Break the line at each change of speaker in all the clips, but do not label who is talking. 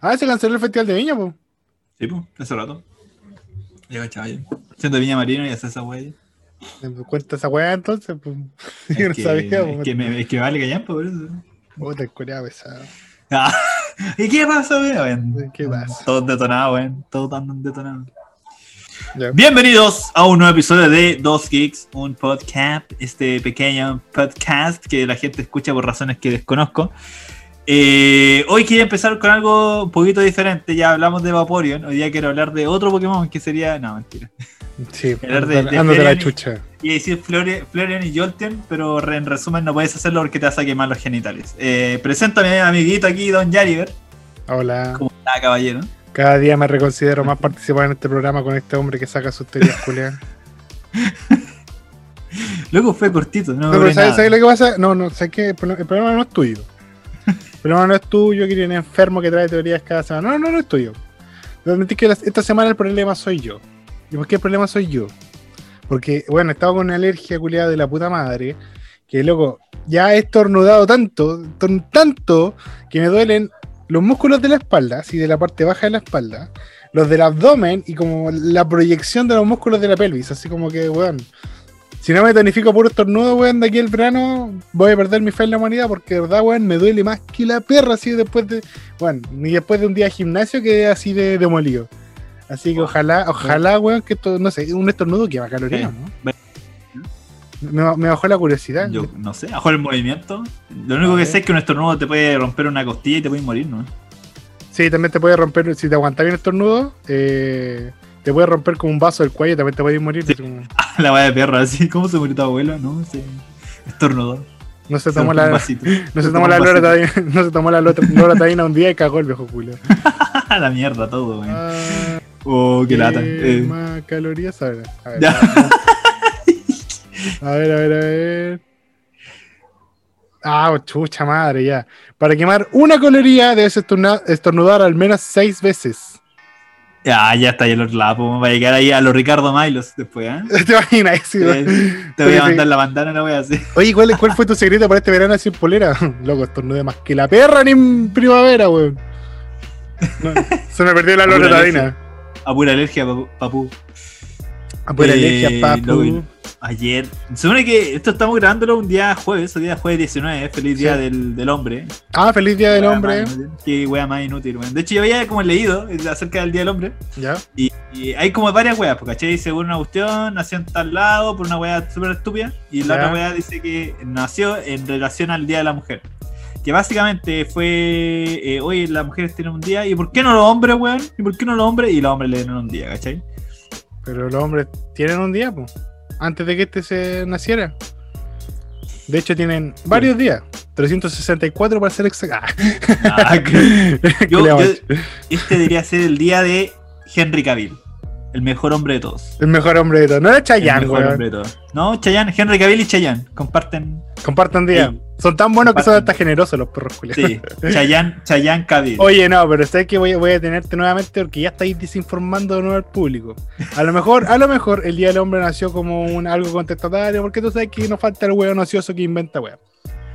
Ah, se canceló el Festival de Viña, pues.
Sí, pues, hace rato. Ya cachaba yo. Siendo Viña Marino y hace esa wea.
Cuenta esa weá entonces, pues.
Es,
Yo no
que,
sabía,
es, que me, es que vale callampa por eso.
Puta, el coreano pesado.
Ah, ¿Y qué pasa, weón?
¿Qué pasa?
Todos detonados, weón. Todos tan detonados.
Ya.
Bienvenidos a un nuevo episodio de Dos Geeks, un podcast, este pequeño podcast que la gente escucha por razones que desconozco. Eh, hoy quería empezar con algo un poquito diferente. Ya hablamos de Vaporeon. Hoy día quiero hablar de otro Pokémon que sería. No, mentira.
Sí,
Hablar de-
la
y-
chucha.
Y decir Flore- Flareon y Jolteon, pero re- en resumen no puedes hacerlo porque te vas a quemar los genitales. Eh, presento a mi amiguito aquí, Don Yariver.
Hola.
¿Cómo está, caballero?
Cada día me reconsidero más participar en este programa con este hombre que saca sus teorías culiadas.
Luego fue cortito, no,
pero ¿sabes. ¿sabes lo que pasa? No, no, ¿sabes qué? El problema, el problema no es tuyo. Problema no es tuyo, que eres un enfermo que trae teorías cada semana. No, no, no es tuyo. Que esta semana el problema soy yo. ¿Y por qué el problema soy yo? Porque, bueno, estaba con una alergia culiada de la puta madre. Que, loco, ya he estornudado tanto, tanto, que me duelen los músculos de la espalda, así de la parte baja de la espalda, los del abdomen y como la proyección de los músculos de la pelvis. Así como que, weón, si no me tonifico puro estornudo, weón, de aquí al verano, voy a perder mi fe en la humanidad porque de verdad, weón, me duele más que la perra así después de, bueno, ni después de un día de gimnasio que así de demolido. Así que
Oh,
ojalá, ojalá, weón, que esto, no sé, un estornudo que va calorías. ¿no? Me, me bajó la curiosidad.
Yo no sé, bajo el movimiento. Lo único que sé es que un estornudo te puede romper una costilla y te puede morir, ¿no?
Sí, también te puede romper, si te aguantas bien el estornudo, eh, te puede romper como un vaso del cuello, también te puede morir.
Sí.
como-
La vaya de perro, así. ¿Cómo se murió tu abuela? No, sí. Estornudó.
no se
Se
tomó la, no se tomó la
vasito.
loratadina, no se tomó la lota- loratadina un día y cagó el viejo culo.
la mierda, todo, weón.
Ah,
Oh, qué lata.
Eh, Más calorías, a ver. A ver, a ver, a ver, a ver. Ah, chucha madre, ya. Para quemar una caloría debes estornudar al menos seis veces.
Ya, ya está otro lado. pues, Va a llegar ahí a los Ricardo Milos después, ¿eh?
¿Te imaginas? Sí,
Te,
¿no?
te voy a
sí.
mandar la bandana, la voy a hacer.
Oye, ¿cuál, ¿cuál fue tu secreto para este verano sin polera? Loco, estornudé más que la perra ni en primavera, weón. No, se me perdió la
Pura
loratadina.
A pura alergia, papu.
Ah, pues la
Eh,
alergia, papu.
Ayer. Se supone que esto estamos grabándolo un día jueves, el día jueves 19, feliz día
Sí.
del, del hombre.
Ah, feliz día del
Wea
hombre.
Qué wea más inútil, weón. De hecho, yo había como leído acerca del día del hombre.
Ya.
Y, y hay como varias weas, porque ¿cachai? Según una cuestión, nació en tal lado por una wea súper estúpida. Y la
Ya.
otra wea dice que nació en relación al Día de la Mujer. Que básicamente fue, eh, oye, las mujeres tienen un día, ¿y por qué no los hombres, weón? ¿Y por qué no los hombres? Y los hombres le dieron un día, ¿cachai?
Pero los hombres tienen un día, pues. Antes de que este se naciera. De hecho, tienen varios días. 364 para ser exacto.
Ah, que- yo- este debería ser el día de Henry Cavill, el mejor hombre de todos.
El mejor hombre de todos. No era
El
Chayanne,
mejor
weón.
hombre de todos. No, Chayanne, Henry Cavill y Chayanne comparten.
Compartan día.
Sí.
Son tan buenos que son hasta generosos los perros culiados.
Sí, Chayanne, Chayanne Cavill.
Oye, no, pero sabes que voy, a- voy a tenerte nuevamente porque ya estáis desinformando de nuevo al público. A lo mejor, a lo mejor el Día del Hombre nació como un algo contestatario, porque tú sabes que nos falta el huevo ocioso que inventa huevo.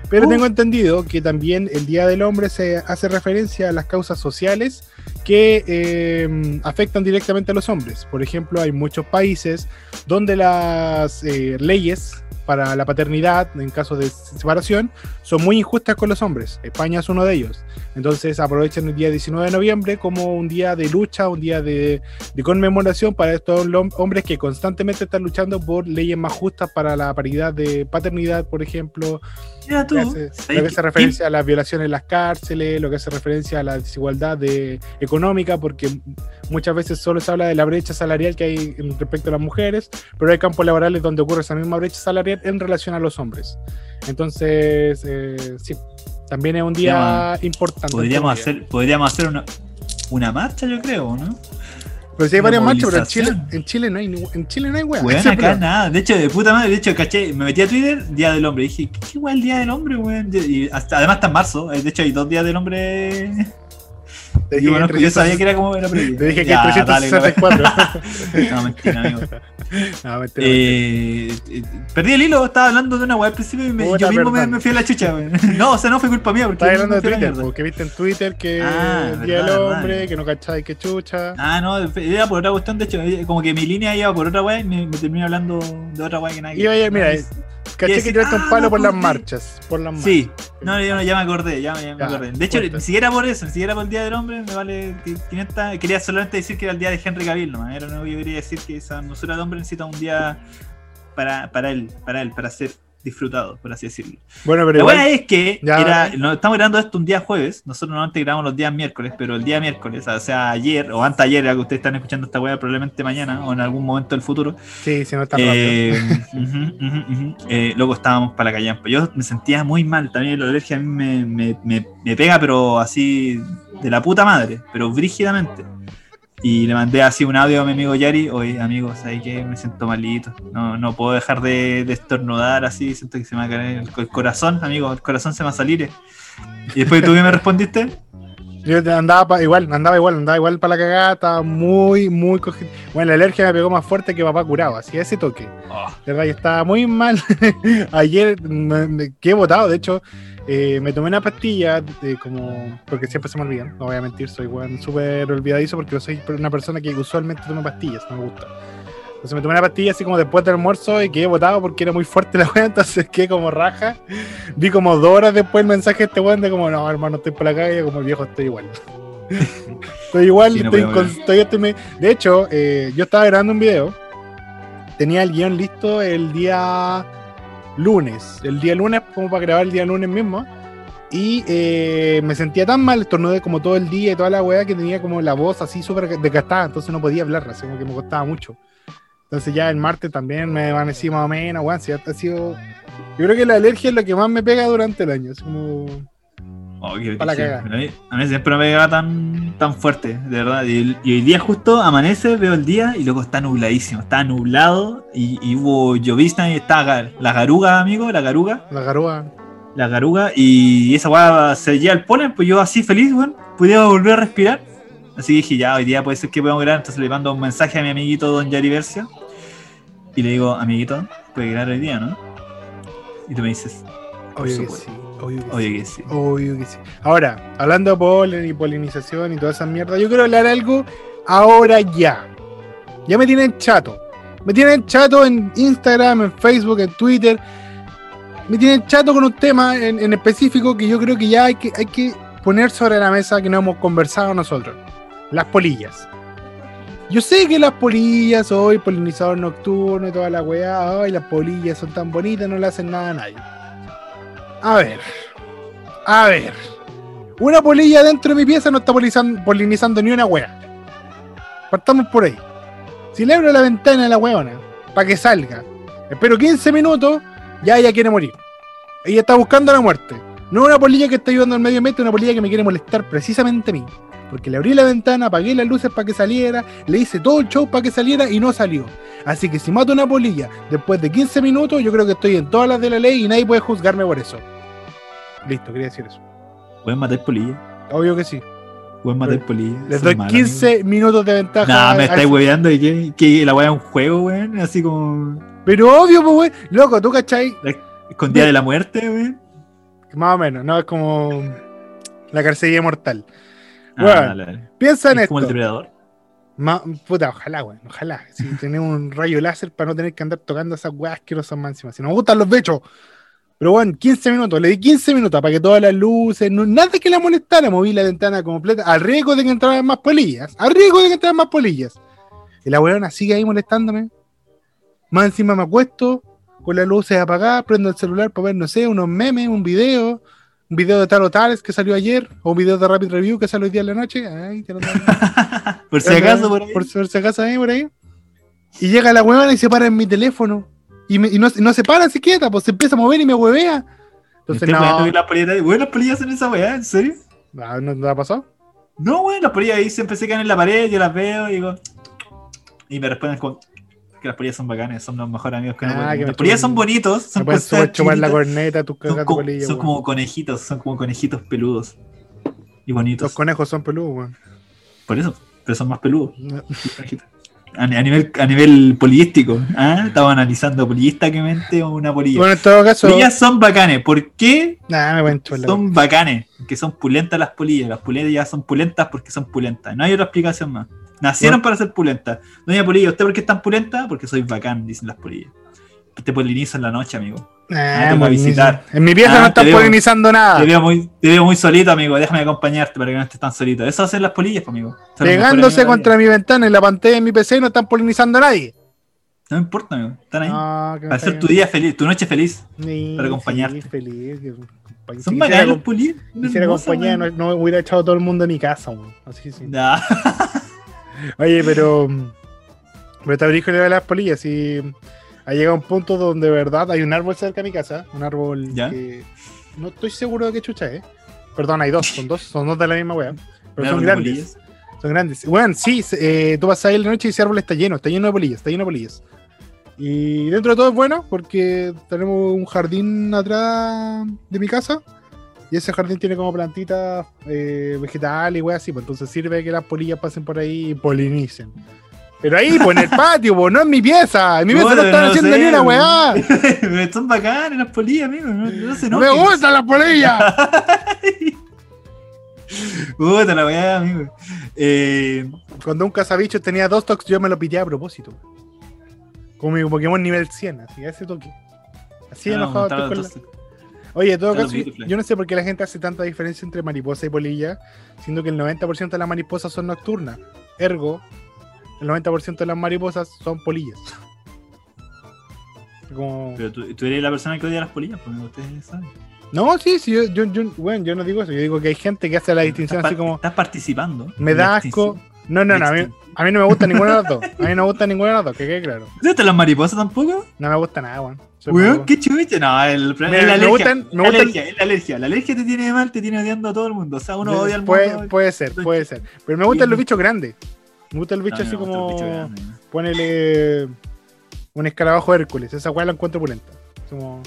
Pero
Uh.
tengo entendido que también el Día del Hombre se hace referencia a las causas sociales que eh, afectan directamente a los hombres. Por ejemplo, hay muchos países donde las eh, leyes para la paternidad, en caso de separación, son muy injustas con los hombres. España es uno de ellos. Entonces aprovechan el día 19 de noviembre como un día de lucha, un día de, de conmemoración para estos hom- hombres que constantemente están luchando por leyes más justas para la paridad de paternidad, por ejemplo,
Mira tú.
lo que hace,
¿sabes
lo que
qué?
hace referencia a las violaciones en las cárceles, lo que hace referencia a la desigualdad de, económica, porque muchas veces solo se habla de la brecha salarial que hay en- respecto a las mujeres, pero hay campos laborales donde ocurre esa misma brecha salarial en relación a los hombres. Entonces, eh, sí, también es un día importante.
Podríamos hacer, podríamos hacer una, una marcha, yo creo, ¿no?
Pero si hay varias marchas, pero en Chile, en Chile no hay, en Chile no hay weá.
Weón, acá
problema.
nada. De hecho, de puta madre, de hecho, caché, me metí a Twitter, Día del Hombre. Y dije, ¿qué, weón el Día del Hombre, weón? Y hasta, además está en marzo. eh, De hecho, hay dos días del hombre Yo, conozco- yo sabía que era como era prohibido.
Te dije que
Ya,
es
dale,
364.
no, no, mentira, amigo.
no, mentira,
Eh, eh, perdí el hilo, estaba hablando de una weá al principio y me- yo mismo me, fui a la chucha. No, o sea, no fue culpa mía, porque
Estaba hablando de Twitter, porque viste en Twitter que
Ah,
el día del
verdad,
hombre,
verdad.
que no cacháis que chucha.
Ah, no, era por otra cuestión, de hecho, eh, como que mi línea iba por otra weá y me, me terminé hablando de otra weá que
Iba a ir, mira,
que-
caché que tiraste un
ah,
palo
me
por las marchas. Por las marchas.
Sí, no, yo ya me acordé, ya, me- ya me
Ya,
acordé. De hecho,
cuenta.
ni siquiera por eso, ni siquiera por el Día del Hombre, me vale 500. Quería solamente decir que era el día de Henry Cavill, ¿no? Era que yo quería decir que esa hermosura de hombre necesita un día para, para él, para él, para ser disfrutado, por así decirlo.
Bueno, pero
La buena es que
Ya,
era, no, estamos grabando esto un día jueves, nosotros normalmente grabamos los días miércoles, pero el día miércoles, o sea, ayer o antes ayer, ya que ustedes están escuchando esta weá, probablemente mañana o en algún momento del futuro,
Sí, si no está
eh. Eh, luego estábamos para la callampa. Yo me sentía muy mal, también la alergia a mí me, me- me- me pega, pero así de la puta madre, pero brígidamente. Y le mandé así un audio a mi amigo Yari, oye amigos, ¿sabes qué? Me siento malito, no, no puedo dejar de, de estornudar así, siento que se me va a caer el, el corazón, amigo, el corazón se me va a salir. Y después tú que me respondiste,
Yo andaba pa- igual, andaba igual, andaba igual para la cagada, estaba muy, muy cogido. Bueno, la alergia me pegó más fuerte que papá curado, así ese toque.
oh,
De verdad, yo estaba muy mal. Ayer me, me quedé botado, de hecho, eh, me tomé una pastilla, de como porque siempre se me olvidan, no voy a mentir, soy súper olvidadizo porque yo soy una persona que usualmente toma pastillas, no me gusta. Entonces me tomé una pastilla así como después del almuerzo y quedé botado porque era muy fuerte la weá, entonces quedé como raja. Vi como dos horas después el mensaje de este weón de como, no, hermano, estoy por la calle, como el viejo estoy igual. estoy igual,
Sí, no
estoy, con- todavía estoy me- De hecho, eh, yo estaba grabando un video, tenía el guion listo el día lunes, el día lunes como para grabar el día lunes mismo. Y eh, me sentía tan mal, estornudé como todo el día y toda la weá que tenía como la voz así súper desgastada, entonces no podía hablar, así como que me costaba mucho. Entonces ya el martes también me desvanecí más o menos, weón, si ha sido... Yo creo que la alergia es lo que más me pega durante el año, es como...
oh, qué a, mí, a mí siempre me pegaba tan, tan fuerte, de verdad. Y, y hoy día justo amanece, veo el día y luego está nubladísimo, está nublado y, y hubo llovizna y está la garuga, amigo, la garuga.
La garúa.
la garuga y esa weá se lleva el polen, pues yo así feliz, weón, pudiera volver a respirar. Así dije, ya, hoy día puede ser que podamos grabar, entonces le mando un mensaje a mi amiguito Don Yari Versio y le digo, amiguito, puede grabar hoy día, ¿no? Y tú me dices, Por
Obvio que
supuesto.
sí, obvio que sí.
oye que sí.
Obvio que sí. Ahora, hablando de polen y polinización y toda esa mierda, yo quiero hablar algo ahora ya. Ya me tienen chato. Me tienen chato en Instagram, en Facebook, en Twitter. Me tienen chato con un tema en, en específico que yo creo que ya hay que, hay que poner sobre la mesa que no hemos conversado nosotros. Las polillas. Yo sé que las polillas, hoy polinizador nocturno y toda la weá, ay, las polillas son tan bonitas, no le hacen nada a nadie. A ver, a ver. Una polilla dentro de mi pieza no está polinizando, polinizando ni una wea. Partamos por ahí. Si le abro la ventana a la weona para que salga, espero 15 minutos, ya ella quiere morir. Ella está buscando la muerte. No una polilla que está ayudando al medio ambiente, una polilla que me quiere molestar precisamente a mí. Porque le abrí la ventana, apagué las luces para que saliera, le hice todo el show para que saliera y no salió. Así que si mato una polilla después de 15 minutos, yo creo que estoy en todas las de la ley y nadie puede juzgarme por eso. Listo, quería decir eso.
Pueden matar polilla,
Obvio que sí.
pueden matar polilla.
Les doy
malos,
15 minutos de ventaja.
Nah, me estáis hueveando y que, que la weá es un juego, weón, así como
Pero obvio, pues, güey. Loco, tú cachai.
escondida de la muerte, weón.
Más o menos, no es como la carcelilla mortal.
Ah, dale, dale.
Piensa en
Es
esto.
como el depredador.
Ma- puta, ojalá, güey. Ojalá. Si tenemos un rayo láser para no tener que andar tocando esas weas asquerosas más encima. Si nos gustan los bechos. Pero bueno, 15 minutos. Le di 15 minutos para que todas las luces, no- nada que la molestara. Moví la ventana completa. Al riesgo de que entraran más polillas. Al riesgo de que entraran más polillas. Y la weona sigue ahí molestándome. Más encima me acuesto con las luces apagadas, prendo el celular para ver, no sé, unos memes, un video, un video de tal o tales que salió ayer, o un video de Rapid Review que salió hoy día en la noche. Ay, te lo.
Por si acaso, por ahí.
Por, por si acaso ahí, por ahí. Y llega la huevona y se para en mi teléfono. Y, me- y no, no se para, se quieta, pues se empieza a mover y me huevea. Entonces, no,
las polillas, weón, las polillas hacen esa weá, ¿en serio?
Ah, ¿no, no ha pasado?
No, weón, las polillas ahí siempre se caen en la pared, yo las veo y digo. Y me responden como que las polillas son bacanas, son los mejores amigos que
Ah,
puede
que
Las polillas son bonitos, son
super chupar la corneta, tus cagas de
como,
polilla.
son
weón.
como conejitos, son como conejitos peludos. y bonitos.
Los conejos son peludos, weón.
Por eso, pero son más peludos. A, a nivel, a nivel polístico, ¿ah? Estaba analizando polísticamente una polilla.
Bueno, en todo caso.
Polillas son bacanes. ¿Por qué
Nah, me
son bacanes? Que son pulentas las polillas. Las polillas son pulentas porque son pulentas. No hay otra explicación más. Nacieron para ser pulentas. Doña Polilla, ¿usted por qué es tan pulenta? Porque soy bacán, dicen las polillas. Te polinizo en la noche, amigo.
Nah,
te voy a visitar.
En mi pieza
Ah,
no
veo.
polinizando nada.
Te, veo muy, te veo muy solito, amigo. Déjame acompañarte para que no estés tan solito. Eso hacen las polillas, pues, amigo. Son los
Pegándose contra mi ventana en la pantalla de mi PC no están polinizando a nadie.
No me importa, amigo. Están ahí.
Ah, que me
para hacer
está
tu día feliz, tu noche feliz.
Sí,
para acompañarte.
sí, feliz. si
Son
quisiera
las
acom-
polillas.
Quisiera compañía, no, no hubiera echado todo el mundo de mi casa, weón. Así sí.
Nah.
Oye, pero. Pero te abrigo de las polillas y. Ha llegado un punto donde de verdad hay un árbol cerca de mi casa. Un árbol
¿Ya?
que. No estoy seguro de qué chucha es. Perdón, hay dos, son dos, son dos de la misma wea. Pero son grandes. Son grandes. Bueno, sí, eh, tú vas ahí en la noche y ese árbol está lleno, está lleno de polillas, está lleno de polillas. Y dentro de todo es bueno porque tenemos un jardín atrás de mi casa y ese jardín tiene como plantitas eh, vegetales y weas así, pues entonces sirve que las polillas pasen por ahí y polinicen. Pero ahí, pues en el patio, pues no en mi pieza. En mi pieza
Bueno,
no están
no
haciendo
sé,
ni una weá.
Son bacanas las polillas, amigo. No, no se
me gustan las polillas.
Puta la weá, amigo. Eh,
Cuando un cazabichos tenía dos toques, yo me lo pité a propósito. Como mi Pokémon nivel 100, así, a ese toque. Así
no,
enojado
montaron
estoy con la-. Oye, todo caso, yo no sé por qué la gente hace tanta diferencia entre mariposa y polilla, siendo que el 90% de las mariposas son nocturnas. Ergo, el 90% de las mariposas son polillas. Como...
Pero tú, tú eres la persona que odia las polillas, amigo, ustedes saben.
No, sí, sí, yo, yo, yo- bueno, yo no digo eso, yo digo que hay gente que hace la distinción así como,
Estás participando.
me da asco. No, no, no, a mí, a mí no me gusta ninguna de las dos. A mí no me gusta ninguna de las dos, que quede claro.
¿No te las mariposas tampoco?
No me gusta nada, weón.
Qué chucha. No, el
Mira,
es la
me
alergia.
gustan- me gustan-
alergia, es la alergia. La alergia te tiene mal, te tiene odiando a todo el mundo. O sea, uno odia al mundo.
puede, puede ser, puede ser. Pero me gustan los bichos grandes. Me gusta el bicho
No,
así
el
como.
bicho grande.
Ponele un escarabajo Hércules. Esa weá la encuentro pulenta. Como.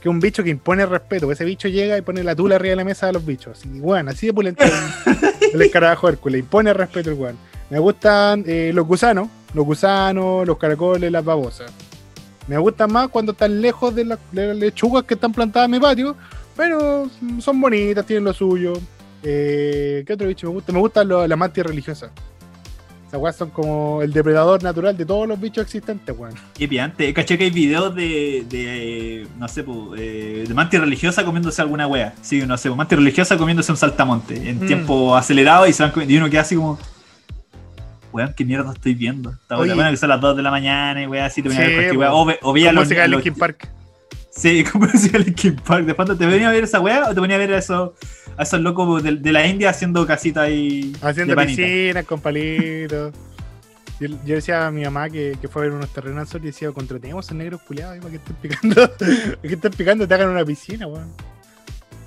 Que un bicho que impone respeto. Ese bicho llega y pone la tula arriba de la mesa de los bichos. Así, weón, así de pulento el, escarabajo Hércules. Impone respeto el weón. Me gustan eh, los gusanos. Los gusanos, los caracoles, las babosas. Me gustan más cuando están lejos de, la- de las lechugas que están plantadas en mi patio. Pero son bonitas, tienen lo suyo. Eh, ¿Qué otro bicho me gusta? Me gustan las mantis religiosas. Esas weas son como el depredador natural de todos los bichos existentes, weón.
Qué piante. Caché que hay videos de, de no sé, po, eh, de mantis religiosa comiéndose alguna wea. Sí, no sé, po, mantis religiosa comiéndose un saltamonte en
Mm.
tiempo acelerado y se van comiendo. Y uno queda así como. Weón, qué mierda estoy viendo. Está
Oye.
bueno que son las 2 de la mañana y weá, así te venía a ver wea. O, ve- o veía
Como
los,
música de Linkin Park.
Sí, como decía Linkin Park. De fondo, ¿te venía a ver esa wea o te venía a ver esos, a esos locos de, de la India haciendo casita ahí.
Haciendo piscinas con palitos. Yo, yo decía a mi mamá que, que fue a ver unos terrenos al sol y decía, contratemos a negros culiados ahí para que estén picando. que estén picando te hagan una piscina, weón.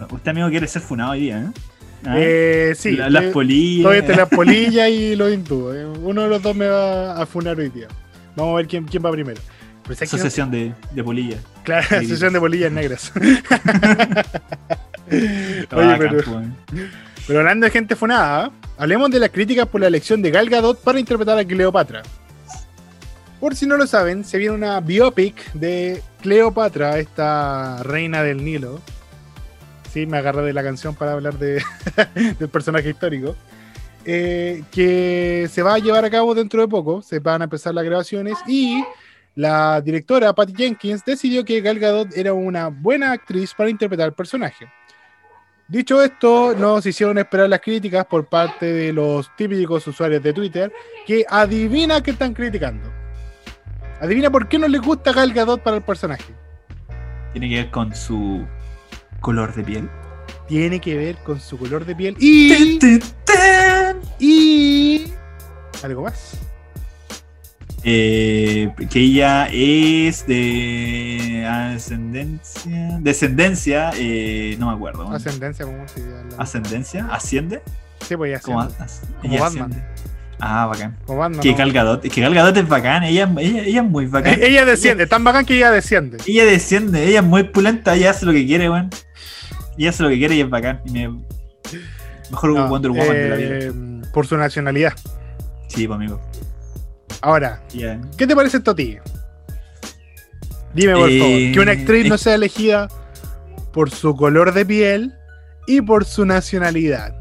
Usted, amigo, quiere ser funado hoy día, ¿eh? ¿Ah?
Eh, sí,
La- las polillas.
Entre las polillas y los hindúes. Uno de los dos me va a funar hoy día. Vamos a ver quién, quién va primero. Pero.
Asociación de, de polillas.
Claro, sesión de polillas negras. Oye, pero, hablando de gente funada, hablemos de las críticas por la elección de Gal Gadot para interpretar a Cleopatra. Por si no lo saben, se viene una biopic de Cleopatra, esta reina del Nilo. Sí, me agarré de la canción para hablar de, del personaje histórico. eh, que se va a llevar a cabo dentro de poco. Se van a empezar las grabaciones y la directora Patty Jenkins decidió que Gal Gadot era una buena actriz para interpretar el personaje. Dicho esto, nos hicieron esperar las críticas por parte de los típicos usuarios de Twitter que adivina que están criticando. Adivina por qué no les gusta Gal Gadot para el personaje.
Tiene que ver con su color de piel.
Tiene que ver con su color de piel y
Tin, tin, tin.
y algo más.
Eh, que ella es de ascendencia. Descendencia, eh, no me acuerdo. weón.
Ascendencia, como se llama.
¿Ascendencia? ¿Asciende?
Sí, pues ya
¿Cómo
asciende.
as-
Como Batman.
asciende. Ah, bacán.
Como Batman,
Que
¿no?
Que Gal Gadot es bacán, ella, ella, ella es muy bacán.
Eh, Ella desciende, tan bacán que ella desciende.
Ella desciende, ella es muy pulenta, ella hace lo que quiere, weón. Ella hace lo que quiere y es bacán. Y me- Mejor
No,
Wonder Woman de la vida.
eh, Por su nacionalidad.
Sí, pues, amigo.
Ahora. ¿qué te parece esto a ti? Dime, por
Eh,
favor, que una actriz no
es-
sea elegida por su color de piel y por su nacionalidad.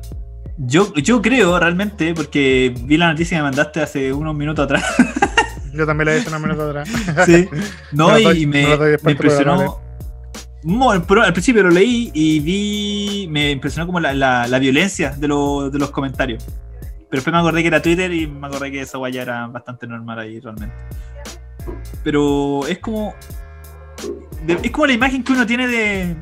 Yo, yo creo realmente, porque vi la noticia que me mandaste hace unos minutos atrás.
Yo también la he hecho una minuto atrás.
Sí. No, y me,
no
impresionó. Pero al principio lo leí y vi. Me impresionó como la, la- la violencia de, lo- de los comentarios. Pero después me acordé que era Twitter y me acordé que esa guaya era bastante normal ahí realmente. Pero es como. de- es como la imagen que uno tiene de.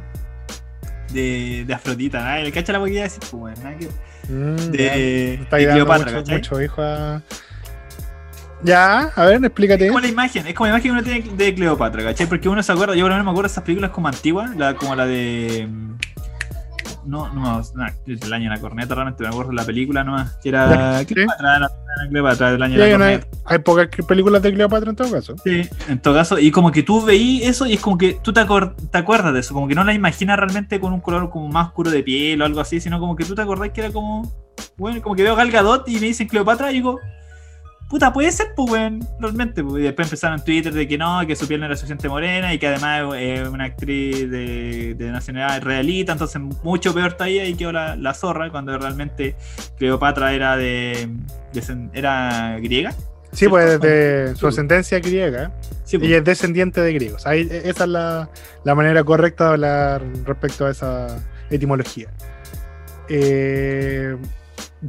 De, de Afrodita, ¿no? ¿Le cacha la boquilla decir? Pues, que-
Mm,
de,
Está
de Cleopatra,
mucho, hijo a... Ya, a ver, explícate.
Es como la imagen, es como la imagen que uno tiene de Cleopatra, ¿cachai? Porque uno se acuerda, yo por lo menos me acuerdo de esas películas como antiguas, la, como la de. No, no, no, es del año de la corneta, realmente me acuerdo de la película nomás, que era
sí.
Cleopatra, la Cleopatra del año de la corneta.
hay pocas películas de Cleopatra en todo caso.
Sí, en todo caso, y como que tú veí eso y es como que tú te acuerdas de eso, como que no la imaginas realmente con un color como más oscuro de piel o algo así, sino como que tú te acordás que era como, bueno, como que veo Gal Gadot y me dicen Cleopatra y digo, puta, puede ser, pues, weón, realmente, pues, y después empezaron en Twitter de que no, que su piel no era suficiente morena y que además es una actriz de, de nacionalidad israelita, entonces mucho peor todavía y quedó la, la zorra cuando realmente Cleopatra era de, de- era griega.
Sí, pues de su ascendencia griega.
Sí, pues.
Ella es descendiente de griegos. Ahí, e- esa es la, la manera correcta de hablar respecto a esa etimología. Eh,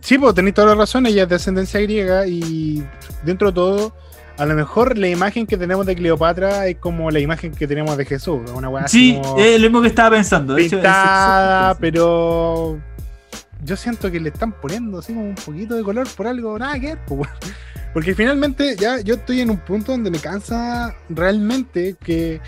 sí, pues tenéis toda la razón. Ella es de ascendencia griega y dentro de todo, a lo mejor la imagen que tenemos de Cleopatra es como la imagen que tenemos de Jesús. Una weá
Sí,
como
es lo mismo que estaba pensando. de hecho, es
pintada, pero yo siento que le están poniendo así como un poquito de color por algo, nada que ver, pues. Porque finalmente ya yo estoy en un punto donde me cansa realmente que,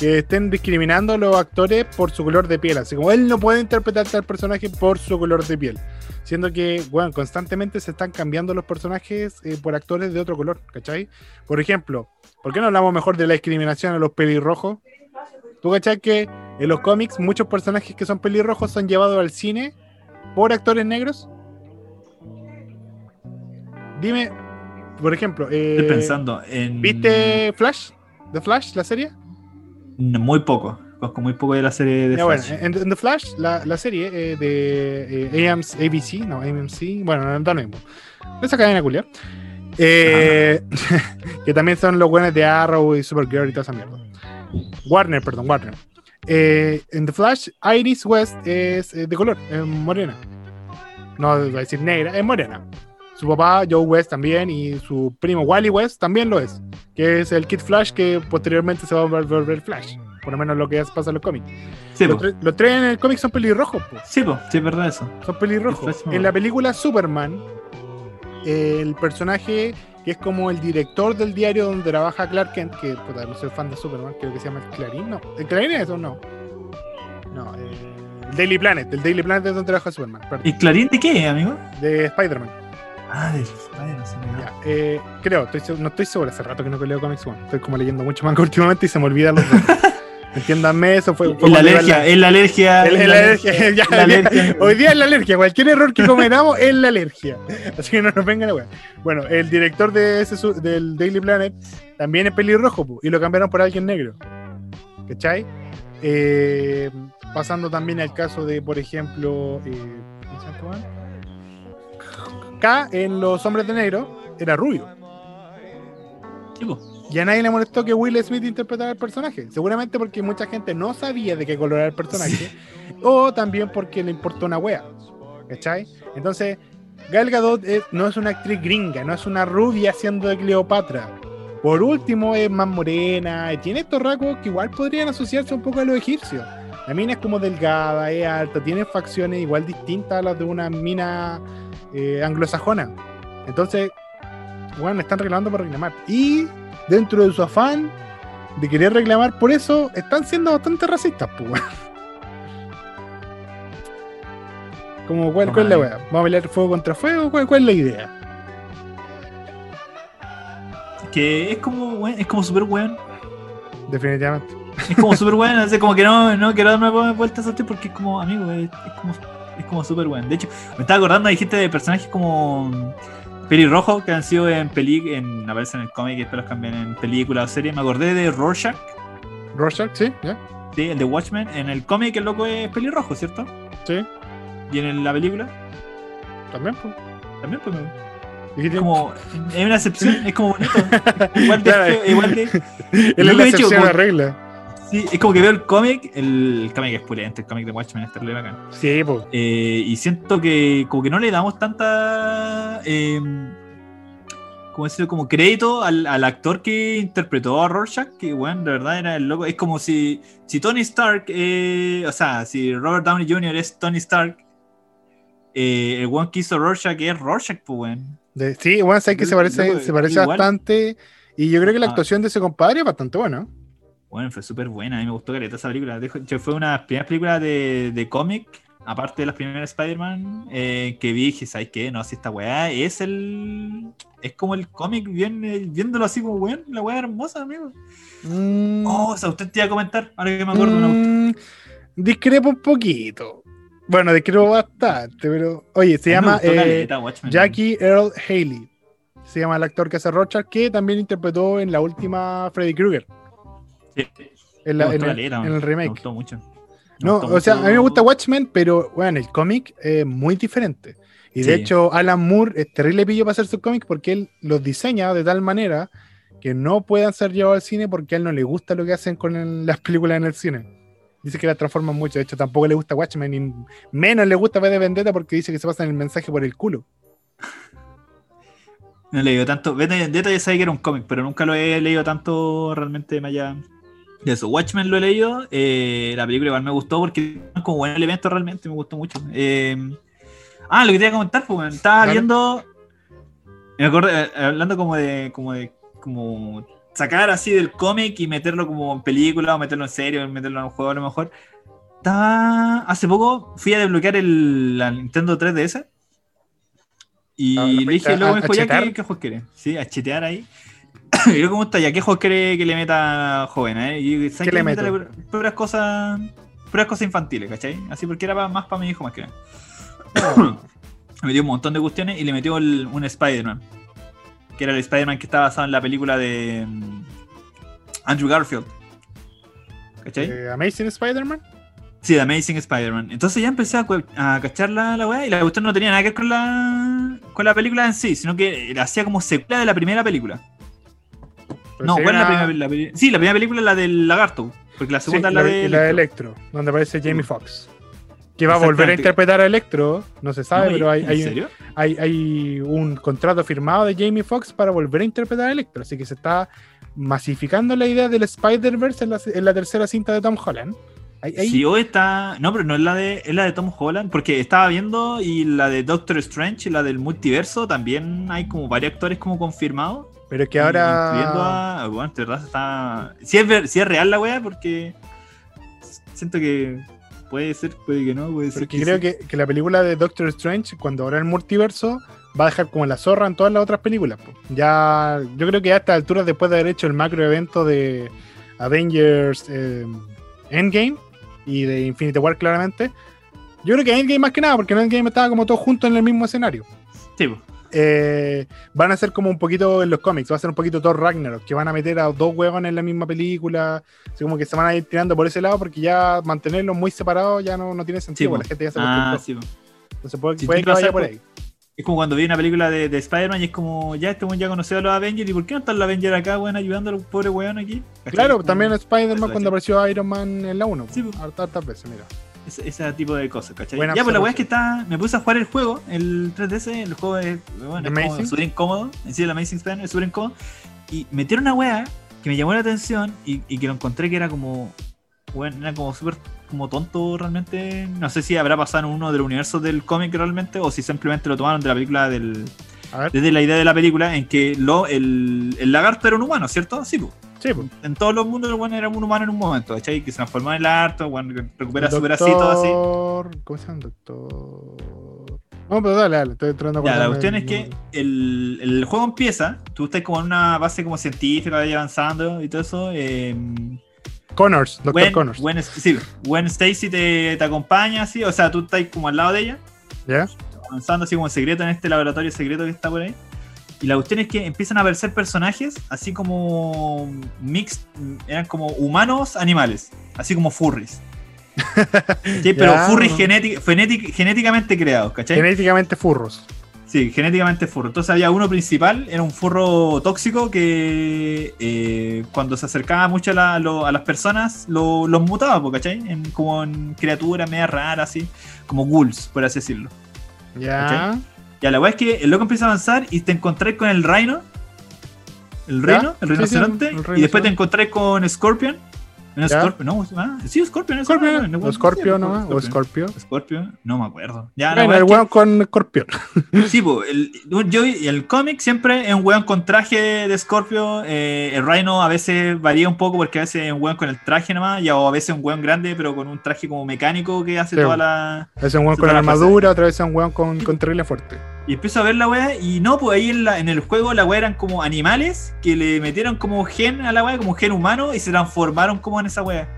que estén discriminando a los actores por su color de piel. Así como él no puede interpretar tal personaje por su color de piel. Siendo que, bueno, constantemente se están cambiando los personajes eh, por actores de otro color, ¿cachai? Por ejemplo, ¿por qué no hablamos mejor de la discriminación a los pelirrojos? ¿Tú cachai que en los cómics muchos personajes que son pelirrojos son llevados al cine por actores negros? Dime, por ejemplo, eh,
Estoy pensando en.
¿viste Flash? ¿The Flash, la serie?
Muy poco. Conozco muy poco de la serie de
Ya, bueno, en, en The Flash, la, la serie eh, de eh, AMC, ABC, no, AMC, bueno, no da lo mismo. Esa cadena culia. Eh, que también son los buenos de Arrow y Supergirl y toda esa mierda. Warner, perdón, Warner. En The Flash, Iris West es de color, es morena. No voy a decir negra, es morena. Su papá, Joe West, también, y su primo Wally West también lo es. Que es el Kid Flash que posteriormente se va a volver Flash. Por lo menos lo que pasa en los cómics.
Sí,
Los, los tres en el cómic son pelirrojos, po.
Sí, po. sí, es verdad eso.
son pelirrojos. En la película Superman, el personaje que es como el director del diario donde trabaja Clark Kent, que puta, no soy fan de Superman, creo que se llama el Clarín, no. ¿El Clarín es eso? No. No, eh, el Daily Planet, el Daily Planet es donde trabaja Superman, perdón,
¿Y Clarín de qué, amigo?
de Spider-Man.
Ah, del Spider-Man. se me.
Ya, eh, creo, estoy no estoy seguro, hace rato que no leo Comics One. Estoy como leyendo mucho manga últimamente y se me olvidan los nombres. Entiéndanme, eso fue, fue
la alergia, es la alergia.
El-
es la
alergia, ya,
la
ya.
alergia.
Hoy día es la alergia. Cualquier error que cometamos es la alergia. Así que no nos vengan a weá. Bueno, el director de ese su- del Daily Planet también es pelirrojo y lo cambiaron por alguien negro. ¿Cachai? Eh, pasando también al caso de, por ejemplo, eh, K en Los Hombres de Negro era rubio. Y a nadie le molestó que Will Smith interpretara el personaje. Seguramente porque mucha gente no sabía de qué color era el personaje. O también porque le importó una wea. ¿Cachai? Entonces, Gal Gadot es- no es una actriz gringa, no es una rubia siendo de Cleopatra. Por último, es más morena. y Tiene estos rasgos que igual podrían asociarse un poco a los egipcios. La mina es como delgada, es alta, tiene facciones igual distintas a las de una mina eh, anglosajona. Entonces, bueno, están reclamando por reclamar. Y dentro de su afán de querer reclamar por eso, están siendo bastante racistas, pues, weón. Como, ¿cuál, cuál es la weá? ¿Vamos a pelear fuego contra fuego? ¿Cuál, cuál es la idea?
Que es como, es como super weón.
Definitivamente.
Es como super weón, así como que no, no quiero darme vueltas a ti porque es como, amigo, es, es como. Es como súper bueno. De hecho, me estaba acordando, dijiste de personajes como pelirrojo que han sido en peli en aparecen en el cómic y después los cambian en película o serie. Me acordé de Rorschach.
Rorschach, sí, ya.
Sí, el de Watchmen. En el cómic el loco es pelirrojo, ¿cierto?
Sí,
Y en la película
también, pues.
también, pues. Es como. Es una excepción, es como bonito. Igual de.
Claro.
igual de
es la
hecho
excepción
como-
la regla.
Sí, es como que veo el cómic. El, cómic es pulente, el cómic de Watchmen es terrible bacán.
Sí, pues.
Eh, y siento que como que no le damos tanta eh, ¿cómo decirlo? como crédito al, al actor que interpretó a Rorschach que bueno de verdad era el loco es como si, si Tony Stark eh, o sea si Robert Downey Jr. es Tony Stark eh, el one que hizo Rorschach es Rorschach pues.
De- sí, bueno, sabes que se parece,
Loco,
se parece
igual.
bastante. Y yo creo que la actuación de ese compadre es bastante buena.
Bueno, fue súper buena, a mí me gustó caleta esa película. De fue una de las primeras películas de, de cómic, aparte de las primeras Spider-Man, eh, que vi y dije, ¿sabes qué? No, si esta weá es el. Es como el cómic, bien, eh, viéndolo así como weón, la weá hermosa, amigo.
Mm,
Oh, o sea, usted te iba a comentar, ahora que me acuerdo. una
mm, discrepo un poquito. Bueno, discrepo bastante, pero. Oye, se llama eh,
caleta.
Jackie Earl Haley. Se llama el actor que hace Rorschach, que también interpretó en la última Freddy Krueger. En, la- el, en
Me
remake.
gustó mucho. Me
No,
gustó
o sea, a mí me gusta Watchmen, pero bueno, el cómic es muy diferente. Y de
Sí.
hecho, Alan Moore es terrible pillo para hacer su cómic porque él los diseña de tal manera que no puedan ser llevados al cine porque a él no le gusta lo que hacen con el- las películas en el cine. Dice que las transforman mucho. De hecho, tampoco le gusta Watchmen y menos le gusta V de Vendetta porque dice que se pasan el mensaje por el culo.
No he leído tanto. Vete Vendetta ya sabía que era un cómic, pero nunca lo he leído tanto realmente más allá de eso. Watchmen lo he leído. eh, la película igual me gustó porque es como buen elemento realmente, me gustó mucho. Eh, ah, lo que te iba a comentar, pues, estaba viendo. Me acuerdo, eh, hablando como de. como de. como sacar así del cómic y meterlo como en película o meterlo en serio, meterlo en un juego a lo mejor. Estaba. Hace poco fui a desbloquear el la Nintendo 3DS. Y
Ah, ¿lo
le dije,
a-
luego
a
me dijo, ya,
chetear?
¿qué, qué juegos quiere? Sí, a chetear ahí. y luego, ¿cómo está? ¿Ya qué juegos quiere que le meta joven? Eh? Y, ¿sabes
¿Qué le meto?
pu- Puras cosas, puras cosas infantiles, ¿cachai? Así porque era más para mi hijo más que nada. me metió un montón de cuestiones y le metió el- un Spider-Man. Que era el Spider-Man que está basado en la película de mm, Andrew Garfield. ¿Cachai?
Eh, Amazing Spider-Man.
Sí, The Amazing Spider-Man. Entonces ya empecé a, a cachar la, la weá y la cuestión no tenía nada que ver con la, con la película en sí, sino que la hacía como secuela de la primera película.
Pero
no,
si
¿cuál es la primera la Sí, la primera película es la del lagarto, porque la segunda es la de...
la de
Electro.
Electro, donde aparece Jamie Foxx. Que va a volver a interpretar a Electro, no se sabe,
No,
pero hay,
¿En
hay,
serio?
hay, hay un contrato firmado de Jamie Foxx para volver a interpretar a Electro, así que se está masificando la idea del Spider-Verse en la, en la tercera cinta de Tom Holland.
Sí, hoy está... No, pero no es la de es la de Tom Holland, porque estaba viendo y la de Doctor Strange, la del multiverso, también hay como varios actores como confirmados.
Pero es que
Incluyendo
ahora...
a. Bueno, verdad está. Si es, si es real la wea, porque. Siento que. Puede ser, puede que no, puede ser.
Porque creo
sí.
que, que la película de Doctor Strange, cuando ahora el multiverso, va a dejar como la zorra en todas las otras películas. po. Ya, yo creo que a estas alturas, después de haber hecho el macro evento de Avengers eh, Endgame y de Infinity War, claramente, yo creo que Endgame más que nada, porque en Endgame estaba como todos juntos en el mismo escenario.
Sí, po.
Eh, van a ser como un poquito en los cómics, va a ser un poquito Thor Ragnarok, que van a meter a dos huevos en la misma película, así como que se van a ir tirando por ese lado, porque ya mantenerlos muy separados ya no, no tiene sentido,
Sí,
la gente ya se
Ah, sí.
Entonces puede,
Si
puede que vaya por
po-
ahí.
Es como cuando vi una película de, de Spider-Man y es como, ya este weón ya conoció a los Avengers y ¿por qué no están los Avengers acá, weón, ayudando a los pobres weón aquí?
Claro, también Spider-Man cuando apareció Iron Man en la 1.
Sí,
hartas veces, mira.
Ese, ese tipo de cosas, ¿cachai?
Buena
ya, pues la weá es que está. Me puse a jugar el juego, el 3DS, el juego es, bueno, es súper incómodo. En sí, el Amazing Spider-Man es súper incómodo. Y metieron una weá que me llamó la atención y, y que lo encontré que era como. Bueno, era como súper como tonto realmente. No sé si habrá pasado en uno de los universos del cómic realmente o si simplemente lo tomaron de la película del. Desde la idea de la película en que lo, el, el lagarto era un humano, ¿cierto? Sí, pues.
sí, pues.
En todos los mundos el weón era un humano en un momento, ¿cachai? Que se transformó en el lagarto, que recupera
El
su bracito así.
¿Cómo se llama doctor? No, pero dale, dale, estoy de
Ya, la cuestión es que el, el juego empieza, tú estás como en una base como científica ahí avanzando y todo eso. eh,
Connors, Doctor
Gwen,
Connors.
Gwen- sí, Gwen Stacy te, te acompaña, así, o sea, tú estás como al lado de ella,
¿Ya?
Avanzando así como en secreto en este laboratorio secreto que está por ahí. Y la cuestión es que empiezan a aparecer personajes así como mixed, eran como humanos animales, así como furries. Pero
Ya,
furries
no.
genétic- genétic- genéticamente creados, ¿cachai?
Genéticamente furros.
Sí, genéticamente furro. Entonces había uno principal, era un furro tóxico que eh, cuando se acercaba mucho a, la- lo- a las personas lo- los mutaba, ¿cachai? En, como en criaturas media raras, así, como ghouls, por así decirlo.
Ya.
Ya, la weá es que el loco empieza a avanzar y te encontrás con el Rhino. El
¿Ya?
Rhino, el
Sí, sí,
rinoceronte.
el
y después te encontrás con Scorpion. No,
¿Ya?
Scorpion, no, ah, sí, Scorpion. es
Scorpio,
ah, no,
o Scorpio nomás, o Scorpio.
Scorpio, no me acuerdo. Ya,
Bueno, el
es que-
weón con escorpión.
Sí, po, el, yo, el cómic siempre es un weón con traje de Scorpio. eh, el Rhino a veces varía un poco porque a veces es un weón con el traje nomás, y, o a veces un weón grande, pero con un traje como mecánico que hace
Sí,
toda la.
A veces un weón con
la
armadura, otra vez es un weón con, con terrible fuerte.
Y empiezo a ver la weá, y no, pues ahí en, la- en el juego la weá eran como animales que le metieron como gen a la weá, como gen humano, y se transformaron como en esa weá.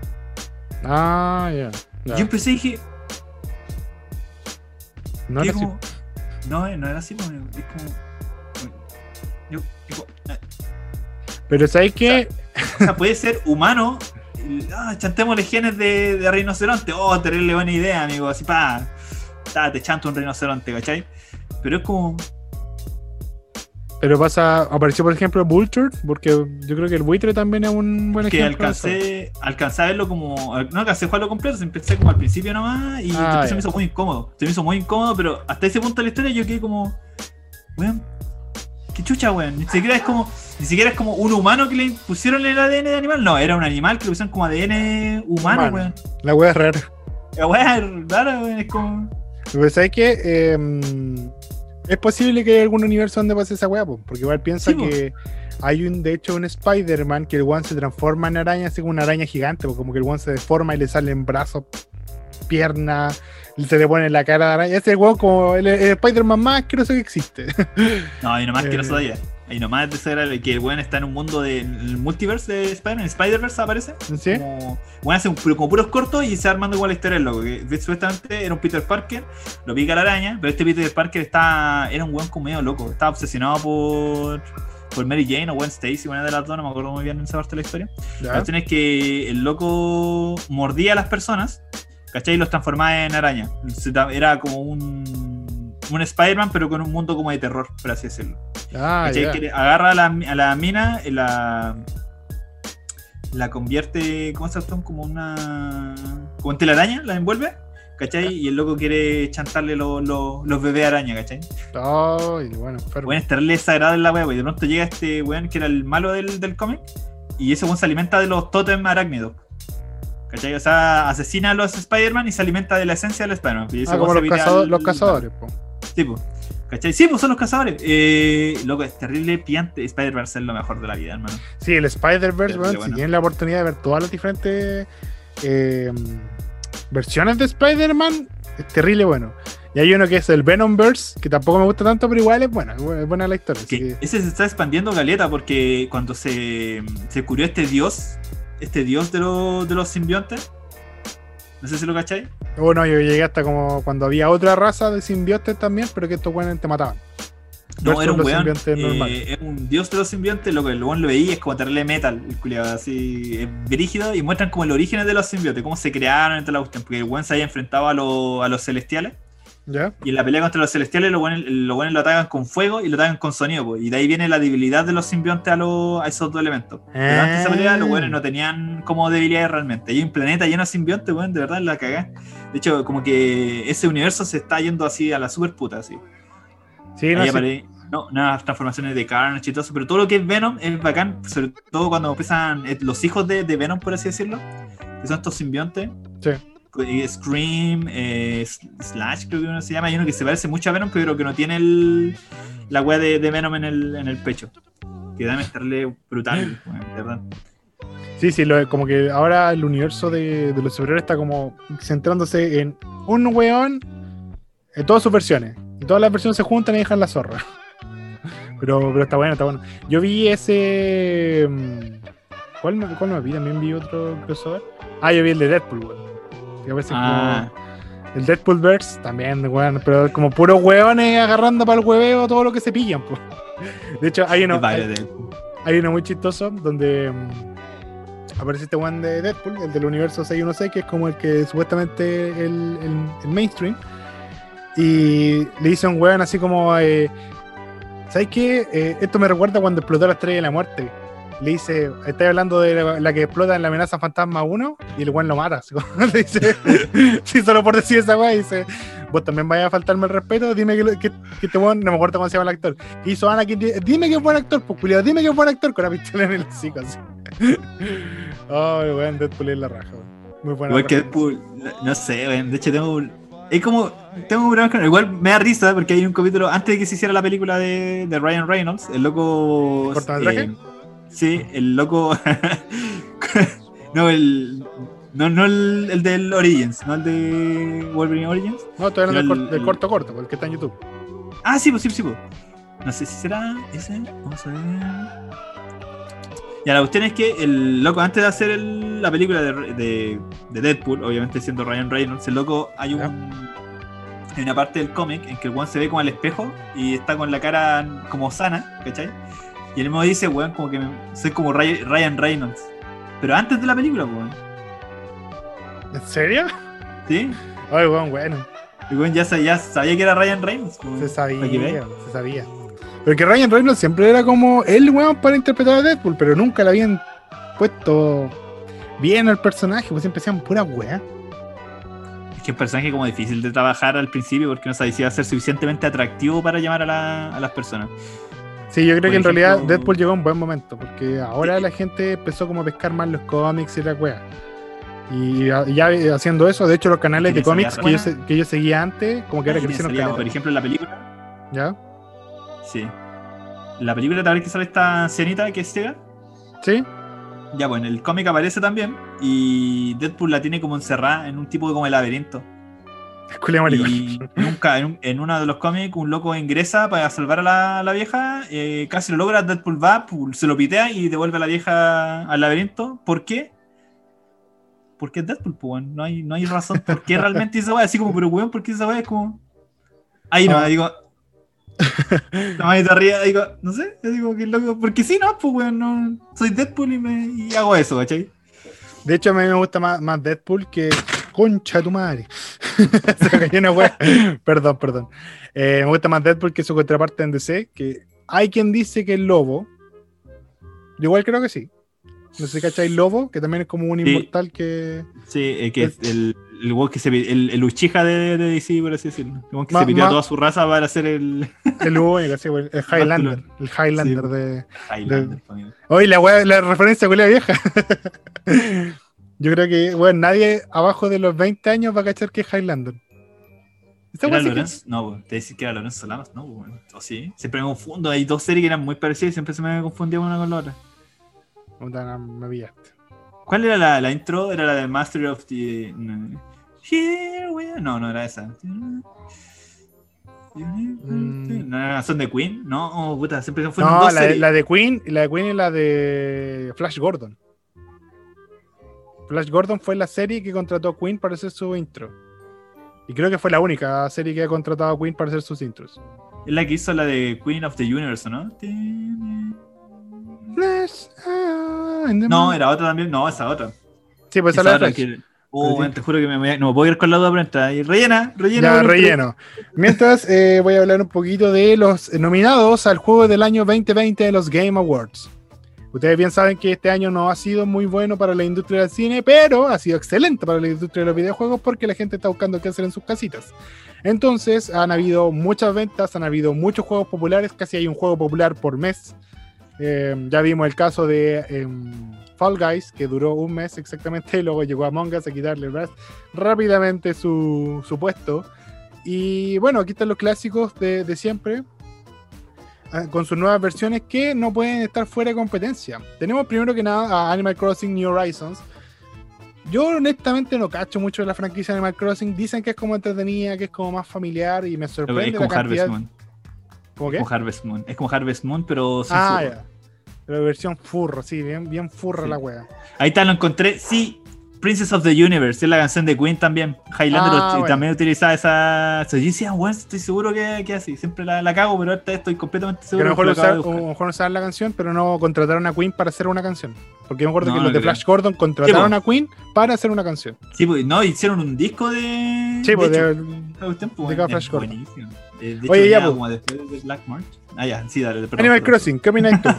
Ah, ya.
Yo empecé y dije,
No era así.
no, eh, no era así, pues, es como. Yo, digo, ah,
Pero ¿sabes qué?
O sea, puede ser humano. Ah, chantémosle genes de, de rinoceronte. Oh, terrible buena idea, amigo. Así, pa. ta, te chanto un rinoceronte, ¿cachai? Pero es como.
Pero pasa, apareció por ejemplo Vulture, porque yo creo que el buitre también es un buen
Que
ejemplo. eso.
alcancé, alcancé a verlo como. No alcancé a jugarlo completo, empecé como al principio nomás y
Ah,
se me hizo muy incómodo. Se me hizo muy incómodo, pero hasta ese punto de la historia yo quedé como. Weón. Qué chucha, weón. Ni siquiera es como. Ni siquiera es como un humano que le pusieron el ADN de animal. No, era un animal que le pusieron como ADN humano,
Humano.
weón.
La wea es rara.
La weá es rara, weón. Es como.
Pero ¿sabes qué? Eh, es posible que haya algún universo donde pase esa po, porque igual piensa
Sí, po.
que hay un, de hecho, un Spider-Man que el one se transforma en araña, así como una araña gigante, po, como que el one se deforma y le salen brazos, piernas, se le pone la cara de araña. Ese weón como el, el Spider-Man más asqueroso que existe.
No, hay nomás que no
Eh.
todavía. Hay nomás de ser el- que el weón está en un mundo del multiverse de Spider-Man. Spider-Verse aparece.
¿Sí?
Como, weón hace un- como puros cortos y se va armando igual la historia del loco. Que supuestamente era un Peter Parker, lo pica la araña, pero este Peter Parker está, era un weón como medio loco. Estaba obsesionado por, por Mary Jane o Gwen Stacy, una de las dos, no me acuerdo muy bien en esa parte de la historia. La cuestión es que el loco mordía a las personas, ¿cachai? Y los transformaba en araña. Era como un, un Spider-Man, pero con un mundo como de terror, por así decirlo.
Ah,
agarra a la, a la mina, y la, la convierte, ¿cómo se? Como una. como en telaraña, la envuelve, ¿cachai? Y el loco quiere chantarle lo- lo- los bebés araña, ¿cachai?
Ay, bueno.
Bueno, es terrible desagradable la wea, y de pronto llega este weón que era el malo del, del cómic, y ese weón se alimenta de los totem arácnidos. ¿Cachai? O sea, asesina a los Spider-Man y se alimenta de la esencia del Spider-Man.
Ah, como los, los cazadores, po.
Sí, pues. ¿Cachai? Sí, pues son los cazadores. Eh, loco, es terrible piante. Spider-Verse es lo mejor de la vida, hermano.
Sí, el Spider-Verse, weón, si
bueno.
tienen la oportunidad de ver todas las diferentes eh, versiones de Spider-Man, es terrible bueno. Y hay uno que es el Venomverse, que tampoco me gusta tanto, pero igual es buena, es buena la historia. así
Que
que-
ese se está expandiendo galeta porque cuando se, se curió este dios, este dios de, los de los simbiontes, no sé si lo cachai.
Bueno, oh, yo llegué hasta como cuando había otra raza de simbiontes también, pero que estos weones te mataban.
No,
Versus
era un
los
weón. eh, era un dios de los simbiontes, lo que el weón lo veía es como terrible metal, el culiado, así, es brígido, y muestran como el origen de los simbiontes, cómo se crearon entre la cuestión, porque el weón se había enfrentado a, los- a los celestiales.
¿Ya?
Y en la pelea contra los celestiales, los buenos, los buenos lo atacan con fuego y lo atacan con sonido, pues. y de ahí viene la debilidad de los simbiontes a, los- a esos dos elementos. Pero antes de esa pelea, los buenos no tenían como debilidades realmente. Hay un planeta lleno de simbiontes, weón, de verdad, la cagá. De hecho, como que ese universo se está yendo así a la super puta, así.
Sí, no
apare- no, unas transformaciones de Carnage y todo eso, pero todo lo que es Venom es bacán, sobre todo cuando empiezan eh, los hijos de, de Venom, por así decirlo, que son estos simbiontes.
Sí.
Scream, eh, Slash creo que uno se llama, hay uno que se parece mucho a Venom, pero que no tiene el, la wea de, de Venom en el, en el pecho. Que debe estarle brutal, verdad.
Sí, sí, lo- como que ahora el universo de, de los superiores está como centrándose en un weón en todas sus versiones. Y todas las versiones se juntan y dejan la zorra. Pero, pero está bueno, está bueno. Yo vi ese. mm, ¿Cuál, cuál no vi? También vi otro crossover. Ah, yo vi el de Deadpool, weón. Que aparece
Ah,
como el Deadpool Verse también, weón. Pero como puros weones agarrando para el hueveo todo lo que se pillan, pues. De hecho, hay uno, hay, uno muy chistoso donde mm, aparece este one de Deadpool, el del universo 616, que es como el que supuestamente el, el- el mainstream. Y le dice a un weón así como, eh, ¿sabes qué? Eh, esto me recuerda cuando explotó la estrella de la muerte. Le dice, estáis hablando de la, la que explota en la amenaza fantasma 1 y el weón lo mata. así le dice, sí, solo por decir esa weá, dice, vos también vayas a faltarme el respeto, dime que, que, que este weón, no me acuerdo cómo se llama el actor, que hizo di- dime que es buen actor, pues culiao, dime que es buen actor con la pistola en el hocico así. oh, el weón Deadpool es la raja, weón. Muy buena.
Igual que. Deadpool, no, no sé, weón, de hecho tengo un- Es como. Tengo un problema con- Igual me da risa porque hay un capítulo antes de que se hiciera la película de, de Ryan Reynolds, el loco.
¿Cortometraje?
eh, sí, el loco. no, el. No, no el, el del Origins, no el de Wolverine Origins.
No, hablando del,
el-
del
el-
corto corto, porque está en YouTube.
Ah, sí, pues sí, sí, pues. No sé si será ese. Vamos a ver. Ya, la cuestión es que el loco, antes de hacer el- la película de, de- de Deadpool, obviamente siendo Ryan Reynolds, el loco, hay un. Hay una parte del cómic en que el weón se ve como al espejo y está con la cara como sana, ¿cachai? Y él mismo dice, weón, como que me- soy como Ray- Ryan Reynolds. Pero antes de la película, weón.
¿En serio?
¿Sí?
Ay, weón, bueno.
El weón ya, sa- ya sabía que era Ryan Reynolds. weón.
Se sabía, se sabía. Pero que Ryan Reynolds siempre era como el weón para interpretar a Deadpool, pero nunca le habían puesto bien al personaje, pues siempre hacían pura weá.
Es que es un personaje como difícil de trabajar al principio porque no sabía si iba a ser suficientemente atractivo para llamar a, la- a las personas.
Sí, yo creo que en realidad Deadpool llegó a un buen momento, porque ahora la gente empezó como a pescar más los cómics y la weá. Y ya haciendo eso, de hecho los canales de
¿Quién salía
cómics que yo, que yo seguía antes, como que ahora crecieron
salía, por ejemplo, en la película.
¿Ya?
Sí. La película tal vez que sale esta cenita que es ciega.
¿Sí?
Ya, bueno, en el cómic aparece también. Y Deadpool la tiene como encerrada en un tipo de como de laberinto. Y nunca, en, en uno de los cómics, un loco ingresa para salvar a la, la vieja. eh, casi lo logra. Deadpool va, se lo pitea y devuelve a la vieja al laberinto. ¿Por qué? Porque es Deadpool, pues, no, hay, no hay razón por qué realmente esa weá. Así como, pero weón, ¿por qué esa weá es como. Ahí no,
Ah.
digo. La manita arriba, digo, no sé, yo digo que loco. Porque sí, no, pues weón, no. Soy Deadpool y, me, y hago eso, ¿cachai?
De hecho, a mí me gusta más, más Deadpool que concha de tu madre. Se me cayó una wea. Perdón, perdón. Eh, me gusta más Deadpool que su contraparte en DC, que hay quien dice que es Lobo. Yo igual creo que sí. No sé si cacháis Lobo, que también es como un
Sí.
inmortal que...
Sí, eh, que es el, el que se el, el Uchiha de, de DC, por así decirlo. El que
Ma-
se pidió a toda su raza para hacer el
El único, sí, el Highlander. El Highlander
Sí.
de...
Highlander. amigo.
Oye, la, wea- la referencia culia vieja. Yo creo que, bueno, nadie abajo de los 20 años va a cachar que es Highlander.
¿Era
sí que-?
No, te decís que era Lorenzo Lamas, no, weón. o sí. Siempre me confundo, hay dos series que eran muy parecidas y siempre se me confundía una con la otra.
Puta, no, me pillaste.
¿Cuál era la, la intro? ¿Era la de Master of the. no. Here we are- No, no era esa.
Mm.
¿No son de Queen? No, oh, puta, siempre fueron
No, la de, la de Queen, la de Queen y la de Flash Gordon. Flash Gordon fue la serie que contrató a Queen para hacer su intro. Y creo que fue la única serie que ha contratado a Queen para hacer sus intros.
Es la que hizo la de Queen of the Universe, ¿no?
Flash, ah,
No, era otra también. No, esa otra.
Sí, pues
Esa
la
otra que- Oh, weón, te juro que me, voy a- no me puedo ir con la duda, ahí. Rellena, rellena.
Ya, relleno. Mientras eh, voy a hablar un poquito de los nominados al juego del año 2020 de los Game Awards. Ustedes bien saben que este año no ha sido muy bueno para la industria del cine, pero ha sido excelente para la industria de los videojuegos porque la gente está buscando qué hacer en sus casitas. Entonces han habido muchas ventas, han habido muchos juegos populares, casi hay un juego popular por mes. Eh, ya vimos el caso de em, Fall Guys, que duró un mes exactamente, y luego llegó Among Us a quitarle ras- rápidamente su, su puesto. Y bueno, aquí están los clásicos de, de siempre, con sus nuevas versiones que no pueden estar fuera de competencia. Tenemos primero que nada a Animal Crossing New Horizons. Yo honestamente no cacho mucho de la franquicia Animal Crossing. Dicen que es como entretenida, que es como más familiar y me
Es
sorprende
como
la cantidad.
Harvest Moon.
¿Cómo qué?
Como Harvest Moon. Es como Harvest Moon, pero sin
Ah, ya. Pero versión furro, sí, bien, bien furra
Sí.
la wea.
Ahí está, lo encontré. Sí, Princess of the Universe, es la canción de Queen también. Highlander
Ah,
y
bueno.
también utilizaba esa. Yo decía, bueno, estoy seguro que, que así. Siempre la, la cago, pero ahorita estoy completamente
Que a
seguro
lo mejor,
que lo
usar,
de
o mejor usaban la canción, pero no contrataron a Queen para hacer una canción. Porque yo me acuerdo
No,
que
no
los de. Flash Gordon contrataron
Sí,
a Queen para hacer una canción.
Sí, pues, no, hicieron un disco de.
Sí, pues
de
de- de
es
Flash Gordon.
buenísimo. Eh, de
Oye,
hecho,
ya,
venía
pues.
como después de Black March. Ah, ya, sí, dale. perdón,
Animal
perdón.
Crossing, ¿qué opinas tú?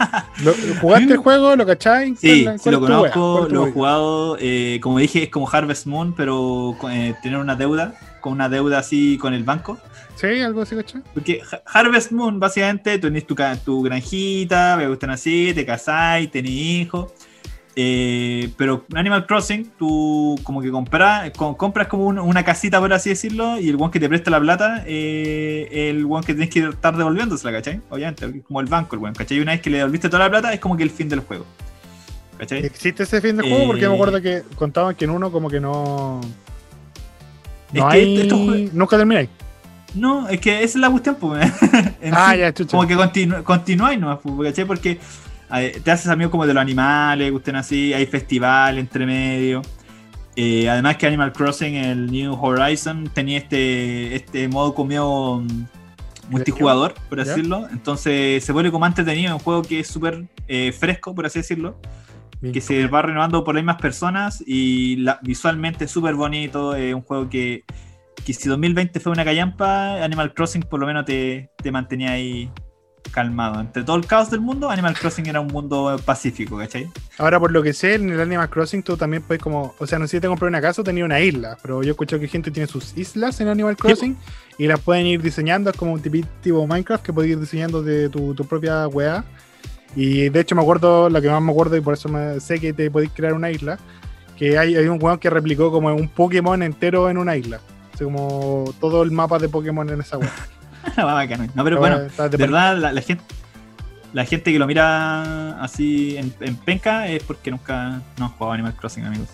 ¿Lo- ¿Jugaste el juego? ¿Lo cachai?
Sí,
¿Cuál-
sí lo conozco,
¿Cuál es tu
lo he jugado. eh, como dije, es como Harvest Moon, pero eh, tener una deuda, con una deuda así con el banco.
Sí, algo así, ¿cachai?
Porque Ha- Harvest Moon, básicamente, tú tenés tu, tu granjita, me gustan así, te casáis, tenés hijos. Eh, pero Animal Crossing, tú como que compras, com- compras como un- una casita, por así decirlo, y el one que te presta la plata, eh, el one que tienes que estar devolviéndosela, ¿cachai? Obviamente, es como el banco, el one, ¿cachai? Una vez que le devolviste toda la plata, es como que el fin del juego. ¿Cachai?
¿Existe ese fin de juego? Porque me
Eh,
acuerdo que contaban que en uno como que no...
Es
No
que
hay...
estos jue-
Nunca termináis.
No, es que esa es la cuestión, pues.
Ah,
sí.
ya, chucha.
Como que continu continuáis nomás, pues, ¿cachai? Porque eh, te haces amigo como de los animales, gusten así, hay festival entre medio. Eh, además que Animal Crossing, el New Horizon, tenía este, este modo como mm, multijugador, por así decirlo. Entonces se vuelve como entretenido, un juego que es súper eh, fresco, por así decirlo. Que se va renovando por las mismas personas y la- visualmente es súper bonito. Es un juego que, que si 2020 fue una callampa, Animal Crossing por lo menos te, te mantenía ahí calmado. Entre todo el caos del mundo, Animal Crossing era un mundo pacífico, ¿cachai?
Ahora, por lo que sé, en el Animal Crossing tú también puedes como... O sea, no sé si te compré una casa o tenía una isla, pero yo he escuchado que gente tiene sus islas en Animal Crossing y las pueden ir diseñando, es como un tipo Minecraft que puedes ir diseñando de tu, tu propia weá. Y de hecho me acuerdo, la que más me acuerdo y por eso me, sé que te podéis crear una isla, que hay, hay un weón que replicó como un Pokémon entero en una isla. O sea, como todo el mapa de Pokémon en esa weá.
Va bacano. no, pero bueno,
Está
de verdad, la, la gente. La gente que lo mira así en, en penca es porque nunca no han jugado Animal Crossing, amigos.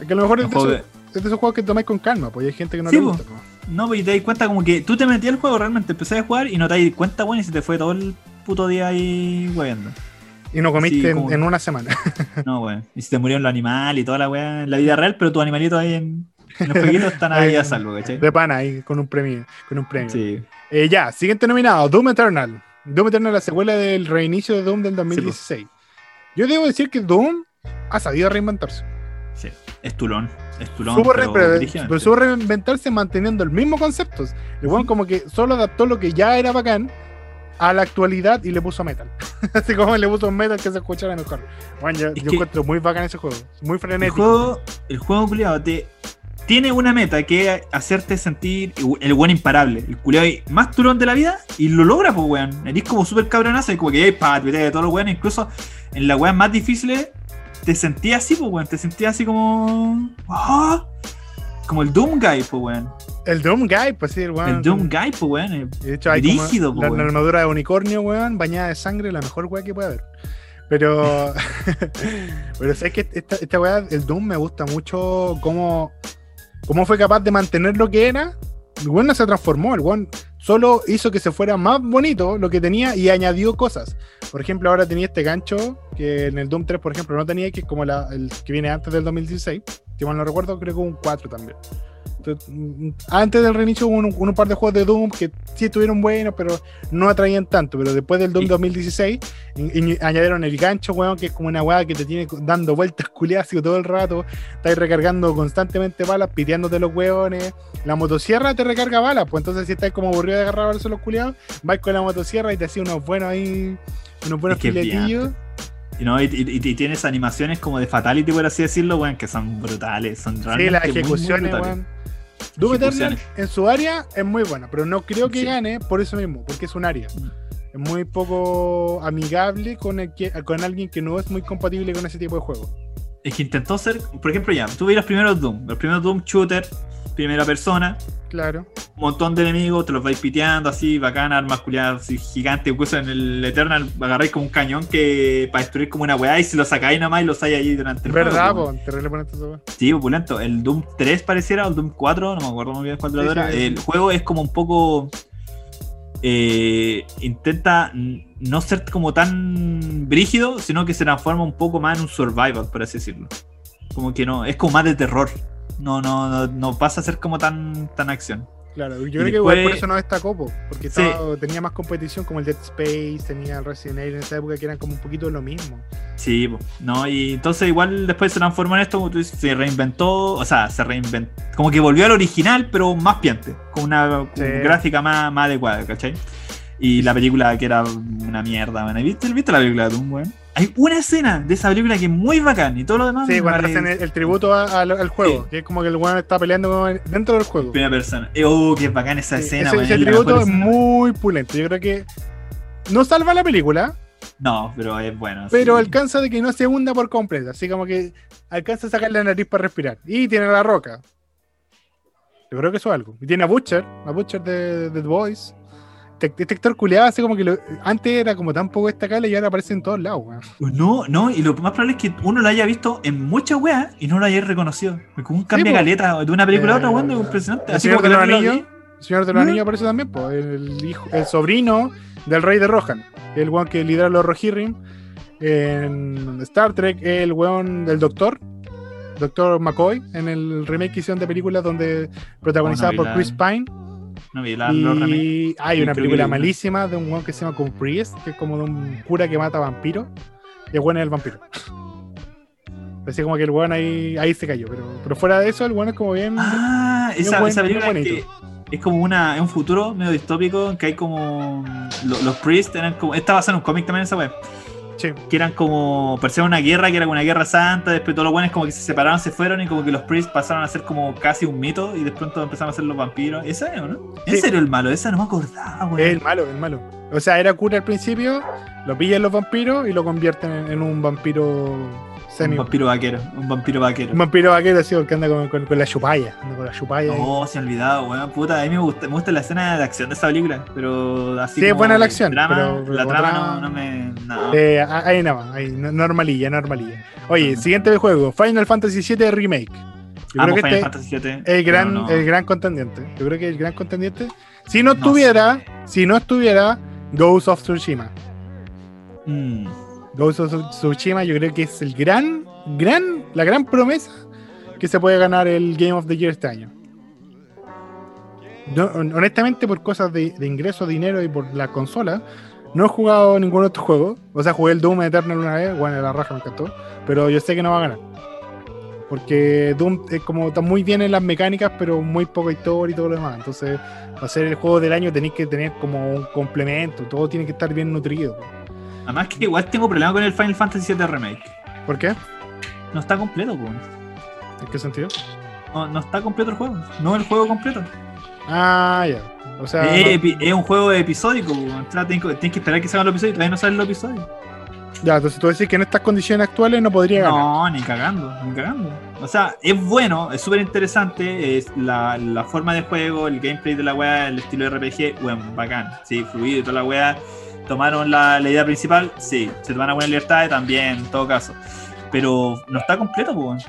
Es que a lo mejor es
Un
de,
juego
esos, es de esos juegos que tomáis con calma, pues hay gente que no
Sí,
le
po.
gusta. pues.
No, pues y te das cuenta como que tú te metías al juego realmente, empecé a jugar y no te das cuenta, bueno, y se te fue todo el puto día ahí hueando.
Y no comiste
Sí,
en- una semana.
No, weón. Y se te murieron los animales y toda la weá en la vida real, pero tus animalitos ahí en, en los jueguitos están ahí a salvo, ¿cachai?
De pana ahí con un premio. Con un premio.
Sí.
Eh, ya, siguiente nominado, Doom Eternal. Doom Eternal, la secuela del reinicio de Doom del 2016. Yo debo decir que Doom ha sabido reinventarse.
Sí. Es tulón. Es tulón.
Supo,
pero
pero- supo reinventarse manteniendo el mismo concepto. El weón como que solo adaptó lo que ya era bacán a la actualidad y le puso metal. Así como le puso metal que se escuchara mejor. Bueno, yo,
Es
encuentro muy bacán ese juego. Muy
el
frenético.
juego, el juego culiado te tiene una meta que es hacerte sentir el buen imparable, el culiado más turón de la vida y lo logra, pues weón. Eres como súper cabronazo y como que hay para de todos los weones, incluso en las weas más difíciles te sentías así, pues weón. Te sentías así como. ¡Ah! Como el Doom Guy, pues weón.
El Doom Guy, pues sí, el weón.
El Doom Guy, pues weón.
De hecho, hay
Brígido, po,
la,
weón.
la armadura de unicornio, weón, bañada de sangre, la mejor weá que puede haber. Pero, pero sé que esta, esta weá, el Doom, me gusta mucho cómo, cómo fue capaz de mantener lo que era. El weón no se transformó, el weón solo hizo que se fuera más bonito lo que tenía y añadió cosas. Por ejemplo, ahora tenía este gancho que en el Doom 3, por ejemplo, no tenía, que es como la, el que viene antes del 2016. Si mal no recuerdo, creo que un 4 también. Antes del reinicio hubo un, un par de juegos de Doom que sí estuvieron buenos, pero no atraían tanto. Pero después del Doom
Y-
2016, y- y añadieron el gancho, weón, que es como una weá que te tiene dando vueltas culiadas todo el rato. Estás recargando constantemente balas, piteándote los weones. La motosierra te recarga balas, pues entonces si estás como aburrido de agarrar a los culiados, vais con la motosierra y te hacía unos buenos ahí, unos buenos
Es que es
filetillos.
Y, no, y, y- y tienes animaciones como de Fatality, por así decirlo, weón, que son brutales. Son
Sí,
realmente
las
muy, muy
ejecuciones,
brutales.
Doom Eternal en su área es muy buena, pero no creo que
Sí.
gane por eso mismo, porque es un área. Es muy poco amigable con, el que, con alguien que no es muy compatible con ese tipo de juego.
Es que intentó ser, por ejemplo, ya, tú ves los primeros Doom, los primeros Doom shooter, primera persona,
Claro.
un montón de enemigos, te los vais piteando así, bacán, armas culiadas gigantes, incluso en el Eternal agarráis como un cañón que para destruir como una weá y si lo sacáis nomás y lo usáis ahí durante el
¿Verdad,
juego.
esa weá.
Sí, opulento. El Doom 3 pareciera, o el Doom 4, no me acuerdo muy bien cuál era.
sí, sí.
El juego es como un poco. eh, intenta no ser como tan brígido, sino que se transforma un poco más en un survival, por así decirlo. Como que no, es como más de terror. No, no, no, no pasa a ser como tan, tan acción.
Claro, yo
Y
creo que igual por
después-
eso no destacó, po, porque
Sí.
estaba- tenía más competición como el Dead Space, tenía el Resident Evil en esa época que eran como un poquito lo mismo.
Sí, no, y entonces igual después se transformó en esto, como tú dices, se reinventó, o sea, se reinventó, como que volvió al original, pero más piante, con una
Sí.
gráfica más, más adecuada, ¿cachai? Y la película que era una mierda. ¿Viste, ¿Viste la película de Doom, weón? Hay una escena de esa película que es muy bacán y todo lo demás.
Sí, cuando hacen el, el tributo a- al, al juego,
Sí.
que es como que el weón está peleando dentro del juego.
Primera persona. Eh, oh, qué bacán esa
Sí,
escena,
ese,
man,
ese
es
tributo es
escena.
muy pulento. Yo creo que no salva la película,
No, pero es bueno.
pero
sí.
alcanza de que no se hunda por completo. Así como que alcanza a sacar la nariz para respirar. Y tiene la roca. Yo creo que eso es algo. Y tiene a Butcher, a Butcher de, de The Boys. Este actor culiado así como que lo- antes era como tan poco destacable y ahora aparece en todos lados, weón.
No, no, y lo más probable es que uno lo haya visto en muchas weas y no lo haya reconocido. Como un cambio de caleta de una película a otra, weón, es impresionante.
El
Así
Señor
como
de
que
los
lo vi-
Anillos. El Señor de los
¿Mm?
Anillos aparece también, pues, el, hijo, el sobrino del rey de Rohan. El weón que lidera los Rohirrim. En Star Trek, el weón del doctor. Doctor McCoy, en el remake que hicieron de películas donde protagonizada por Chris Pine.
No vi la.
Y hay una película malísima de un weón que se llama Priest, que es como de un cura que mata vampiros. Y el weón es el vampiro. Parecía como que el weón ahí, ahí se cayó. Pero, pero fuera de eso, el weón es como bien.
Ah,
bien
esa,
buen-
esa
bien
película es,
bonito.
que es como una, es un futuro medio distópico en que hay como. lo- los priests eran como. Esta basada en un cómic también esa web.
Sí.
Que eran como. Parecía una guerra, que era como una guerra santa. Después todos los buenos como que se separaron, se fueron. Y como que los priests pasaron a ser como casi un mito. Y de pronto empezaron a ser los vampiros. ¿Esa es no? ¿En
Sí.
serio el malo? Esa no me acordaba.
Es el malo, el malo. O sea, era cura al principio, lo pillan los vampiros y lo convierten en, en un vampiro.
Un vampiro vaquero. Un vampiro vaquero.
Un vampiro vaquero, así, porque anda con, con- con la chupalla. Anda con la chupalla. ahí.
Oh, se ha olvidado, weón. Puta, a mí me gusta, me gusta la escena de acción de esa película, pero así
Sí, es buena la acción,
drama,
pero- pero
la trama
otra-
no, no me. no.
Eh, ah, ahí nada más, ahí, no- normalilla, normalilla. Oye, siguiente juego, Final Fantasy VII Remake. Yo
Amo
creo que
Final
este
Fantasy VII,
el gran,
no.
el gran contendiente. Yo creo que el gran contendiente. Si no
No
estuviera, si no estuviera Ghost of Tsushima.
Mm,
Ghost of Tsushima yo creo que es el gran, gran, la gran promesa que se puede ganar el Game of the Year este año. Hon- honestamente, por cosas de, de ingreso, dinero y por la consola, no he jugado ningún otro juego. O sea, jugué el Doom Eternal una vez, bueno, la raja me encantó, pero yo sé que no va a ganar. Porque Doom es como está muy bien en las mecánicas, pero muy poca historia y todo lo demás. Entonces, para ser el juego del año tenéis que tener como un complemento, todo tiene que estar bien nutrido.
Además que igual tengo problema con el Final Fantasy VII Remake.
¿Por qué?
No está completo, po.
¿En qué sentido?
No, no está completo el juego. No el juego completo.
Ah, ya. O sea,
es,
no-
epi- es un juego episódico, tienes que esperar que salgan los episodios y todavía no salen los episodios.
ya, entonces tú decís que en estas condiciones actuales no podría ganar.
No, ni cagando, ni cagando. O sea, es bueno, es súper interesante, es la, la forma de juego, el gameplay de la weá, el estilo de RPG, bueno, bacán, sí, fluido y toda la weá. Tomaron la, la idea principal, sí, se toman a buena libertad también, en todo caso. Pero no está completo, pues.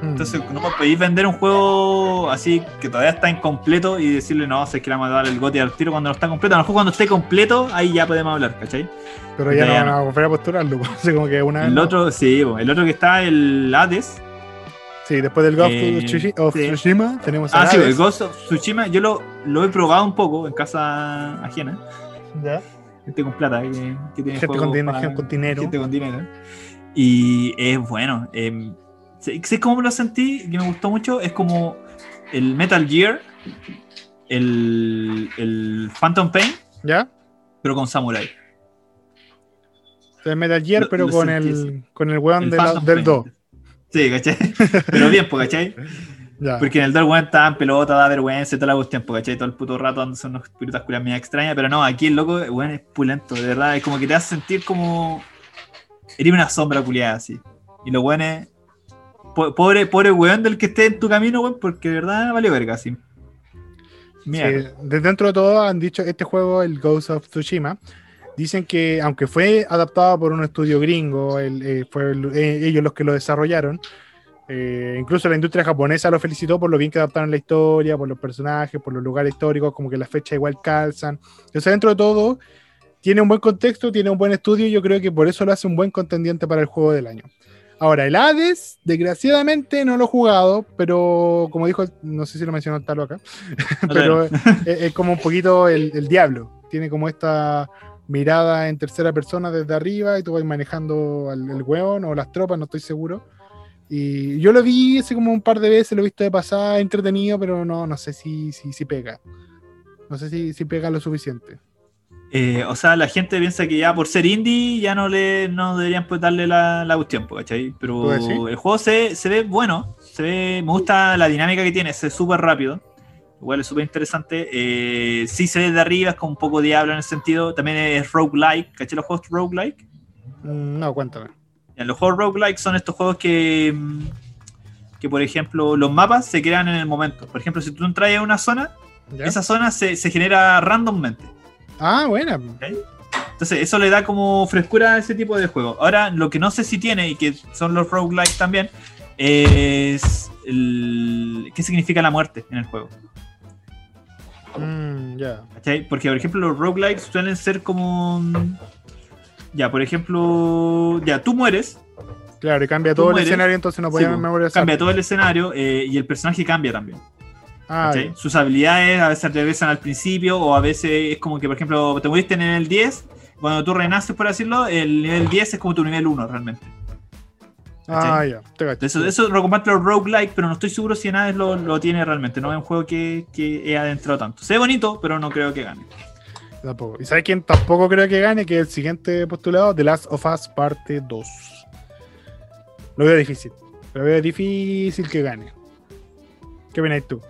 Mm.
Entonces no podéis vender un juego así que todavía está incompleto y decirle, no, que le vamos a dar el goti al tiro cuando no está completo. A lo mejor cuando esté completo, ahí ya podemos hablar, ¿cachai?
pero ya no van a volver a postularlo. Así como que una
El
no.
otro, sí, po, el otro que está, el Hades,
Sí, después del Ghost
Eh,
of Tsushi- of
sí.
Tsushima tenemos
Ah,
a
sí, el Ghost of Tsushima, yo lo, lo he probado un poco en casa ajena.
Ya.
Gente con plata, que, que tiene
Gente con, din-
para-
con dinero.
gente con dinero. Y es bueno. Eh, ¿Sabes cómo lo sentí? Que me gustó mucho. Es como el Metal Gear, el, el Phantom Pain,
¿Ya?
pero con Samurai.
El Metal Gear,
Lo-
pero
lo
con
sentí
el, con el weón de del
Pain.
2.
Sí, ¿cachai? Pero bien, pues, ¿cachai?
Ya.
Porque en el 2 weón estaba en pelota, da vergüenza y toda la cuestión, ¿cachai? Todo el puto rato dándose unos pirutas culias media extrañas, pero no, aquí el loco, weón, es pulento, de verdad, es como que te hace sentir como. Eres una sombra culiada así. Y los weones. po- Pobre, pobre weón del que esté en tu camino, weón, porque de verdad vale verga, así. Mierda.
Sí, de dentro de todo han dicho este juego, el Ghost of Tsushima, dicen que aunque fue adaptado por un estudio gringo, el- eh, fue el- eh, ellos los que lo desarrollaron, Eh, incluso la industria japonesa lo felicitó por lo bien que adaptaron la historia, por los personajes, por los lugares históricos, como que las fechas igual calzan. Entonces, dentro de todo, tiene un buen contexto, tiene un buen estudio, y yo creo que por eso lo hace un buen contendiente para el juego del año. Ahora, el Hades, desgraciadamente no lo he jugado, pero como dijo, no sé si lo mencionó Talo acá, pero es, es como un poquito el, el diablo. Tiene como esta mirada en tercera persona desde arriba y tú vas manejando al el hueón o las tropas, no estoy seguro. Y yo lo vi así como un par de veces, lo he visto de pasada, entretenido, pero no, no sé si, si, si pega. No sé si, si pega lo suficiente.
Eh, o sea, la gente piensa que ya por ser indie ya no le no deberían pues darle la, la cuestión, pues, ¿cachai? Pero el juego se, se ve bueno, se ve, me gusta la dinámica que tiene, se ve súper rápido, igual es súper interesante. Eh, sí se ve de arriba, es como un poco diablo en el sentido, también es roguelike, ¿cachai? Los juegos roguelike.
Mm, No, cuéntame.
Ya, Los juegos roguelike son estos juegos que, mm, que, por ejemplo, los mapas se crean en el momento. Por ejemplo, si tú entras a una zona,
¿Ya?
esa zona se, se genera randommente.
Ah, buena.
Entonces, eso le da como frescura a ese tipo de juego. Ahora, lo que no sé si tiene, y que son los roguelikes también, es el- qué significa la muerte en el juego.
Mm.
Porque, por ejemplo, los roguelikes suelen ser como. Ya, por ejemplo, ya tú mueres,
Claro, y cambia todo
mueres.
el escenario, entonces no
sí,
podía
po,
memorizar.
cambia todo el escenario eh, y el personaje cambia también.
Ah.
Sus habilidades a veces regresan al principio o a veces es como que, por ejemplo, te moriste en el 10, cuando tú renaces, por decirlo, el nivel 10 es como tu nivel 1 realmente.
ah, ya. Te cacho.
Eso, eso lo comparte los roguelike, pero no estoy seguro si Hades lo, lo tiene realmente. No es un juego que, que he adentrado tanto. Se ve bonito, pero no creo que gane.
Tampoco. ¿Y sabes quién tampoco creo que gane? Que el siguiente postulado, The Last of Us Parte 2. Lo veo difícil. Lo veo difícil que gane. ¿Qué opinas tú?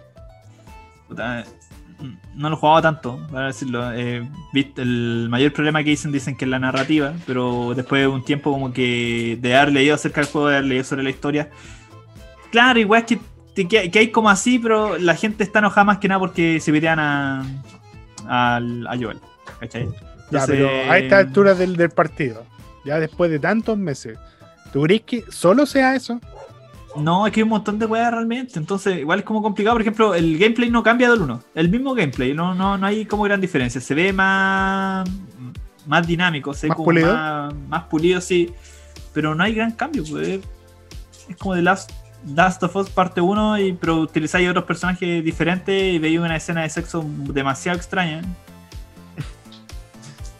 Puta, no lo jugaba tanto, para decirlo. Eh, el mayor problema que dicen, dicen que es la narrativa, pero después de un tiempo como que de haber leído acerca del juego, de haber leído sobre la historia. Claro, igual es que hay como así, pero la gente está enojada más que nada porque se pitean a, al- a Joel. ¿Cachai?
Ya, pero a esta altura del, del partido, ya después de tantos meses, ¿tú crees que solo sea eso?
No, es que hay un montón de weas realmente. Entonces, igual es como complicado. Por ejemplo, el gameplay no cambia del 1. El mismo gameplay, no, no, no hay como gran diferencia. Se ve más, más dinámico, se ve
¿Más
como
pulido?
Más, más pulido, sí. Pero no hay gran cambio. pues. Es como The Last, Last of Us parte 1, y, pero utilizáis otros personajes diferentes y veis una escena de sexo demasiado extraña.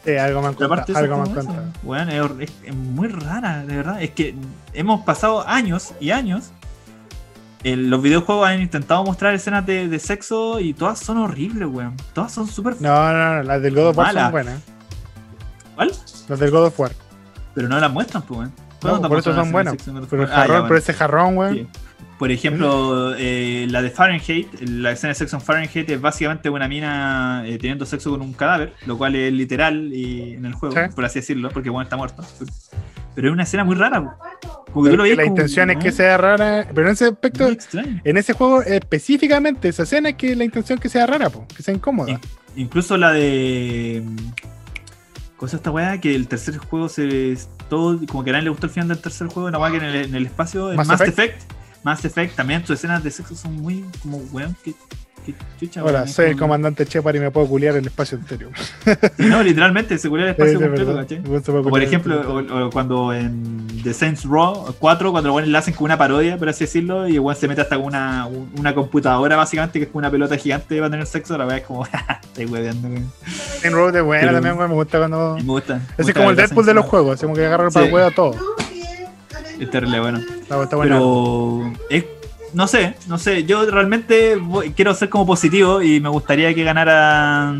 Eh, algo me
eso
Algo me
eso, weón, es, es- muy rara, de verdad. Es que hemos pasado años y años. En los videojuegos han intentado mostrar escenas de, de sexo y todas son horribles, weón. Todas son súper
No, no, no, las del God of War son buenas.
¿Cuál?
Las del God of War.
Pero no las muestran, pues, weón.
No,
¿Cuándo te
por eso son buenas. Pero el
Ah, ya,
jarrón,
bueno.
pero ese jarrón, weón.
Sí. Por ejemplo, eh, la de Fahrenheit, la escena de sexo en Fahrenheit es básicamente una mina eh, teniendo sexo con un cadáver, lo cual es literal y en el juego,
Sí.
por así decirlo, porque bueno está muerto. Pero es una escena muy rara. Porque tú lo ves
la
como,
intención es que sea rara, pero en ese aspecto, en ese juego específicamente, esa escena es que la intención que sea rara, po, que sea incómoda.
In- Incluso la de. Cosa esta weá, que el tercer juego se. Todo, como que a nadie le gustó el final del tercer juego, una weá que en el, en el espacio. En
Mass
Mass,
Effect.
Effect. Mass Effect, también sus escenas de sexo son muy. Como weón, que. Chucha,
Hola, soy el comandante Shepard y me puedo culiar el espacio entero.
Sí, no, literalmente, se culió el espacio
Sí, sí,
completo,
verdad.
¿cachai?
Igual se puede
O por ejemplo,
espacio
o, o cuando en The Saints Row 4, cuando los buenos le hacen como una parodia, por así decirlo, y el se mete hasta con una, un- una computadora, básicamente, que es como una pelota gigante para tener sexo, la weá es como, estoy hueveando.
En Road es buena
Pero-
también, me gusta cuando...
Me gusta.
es
gusta
como el Deadpool de los
así.
juegos, que agarrar para el huevo todo.
Es terrible, bueno.
Está, está buena.
Pero es, no sé, no sé. Yo realmente voy- quiero ser como positivo y me gustaría que ganara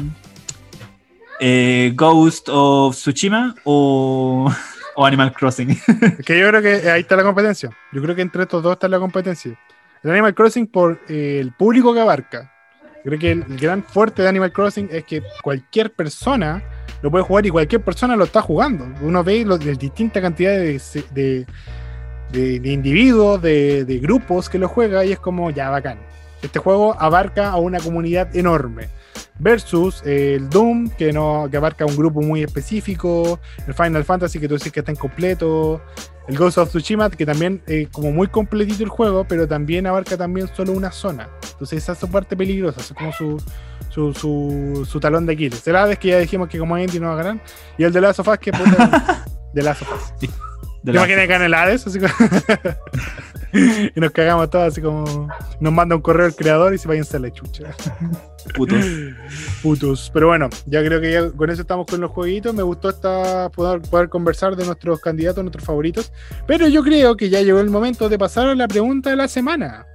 eh, Ghost of Tsushima o, o Animal Crossing.
Que yo creo que ahí está la competencia. Yo creo que entre estos dos está la competencia. El Animal Crossing por eh, el público que abarca. Creo que el, gran fuerte de Animal Crossing es que cualquier persona lo puede jugar y cualquier persona lo está jugando. Uno ve los, de distinta cantidad de, de, de- de individuos, de, de grupos que lo juega y es como ya bacán. Este juego abarca a una comunidad enorme. Versus el Doom, que, no, que abarca un grupo muy específico. El Final Fantasy, que tú dices que está incompleto. El Ghost of Tsushima, que también es como muy completito el juego, pero también abarca también solo una zona. Entonces esa es su parte peligrosa, es como su, su, su, su talón de Aquiles. El Hades, que ya dijimos que como indie no va a ganar. Y el de Last of Us, que puta, de Last of Us.
Sí,
¿Te
de la-
imaginas que el Hades? Así como- y nos cagamos todos así como... Nos manda un correo el creador y se vayan a la chucha.
putos.
Putos. Pero bueno, ya creo que ya con eso estamos con los jueguitos. Me gustó esta, poder, poder conversar de nuestros candidatos, nuestros favoritos. Pero yo creo que ya llegó el momento de pasar a la pregunta de la semana.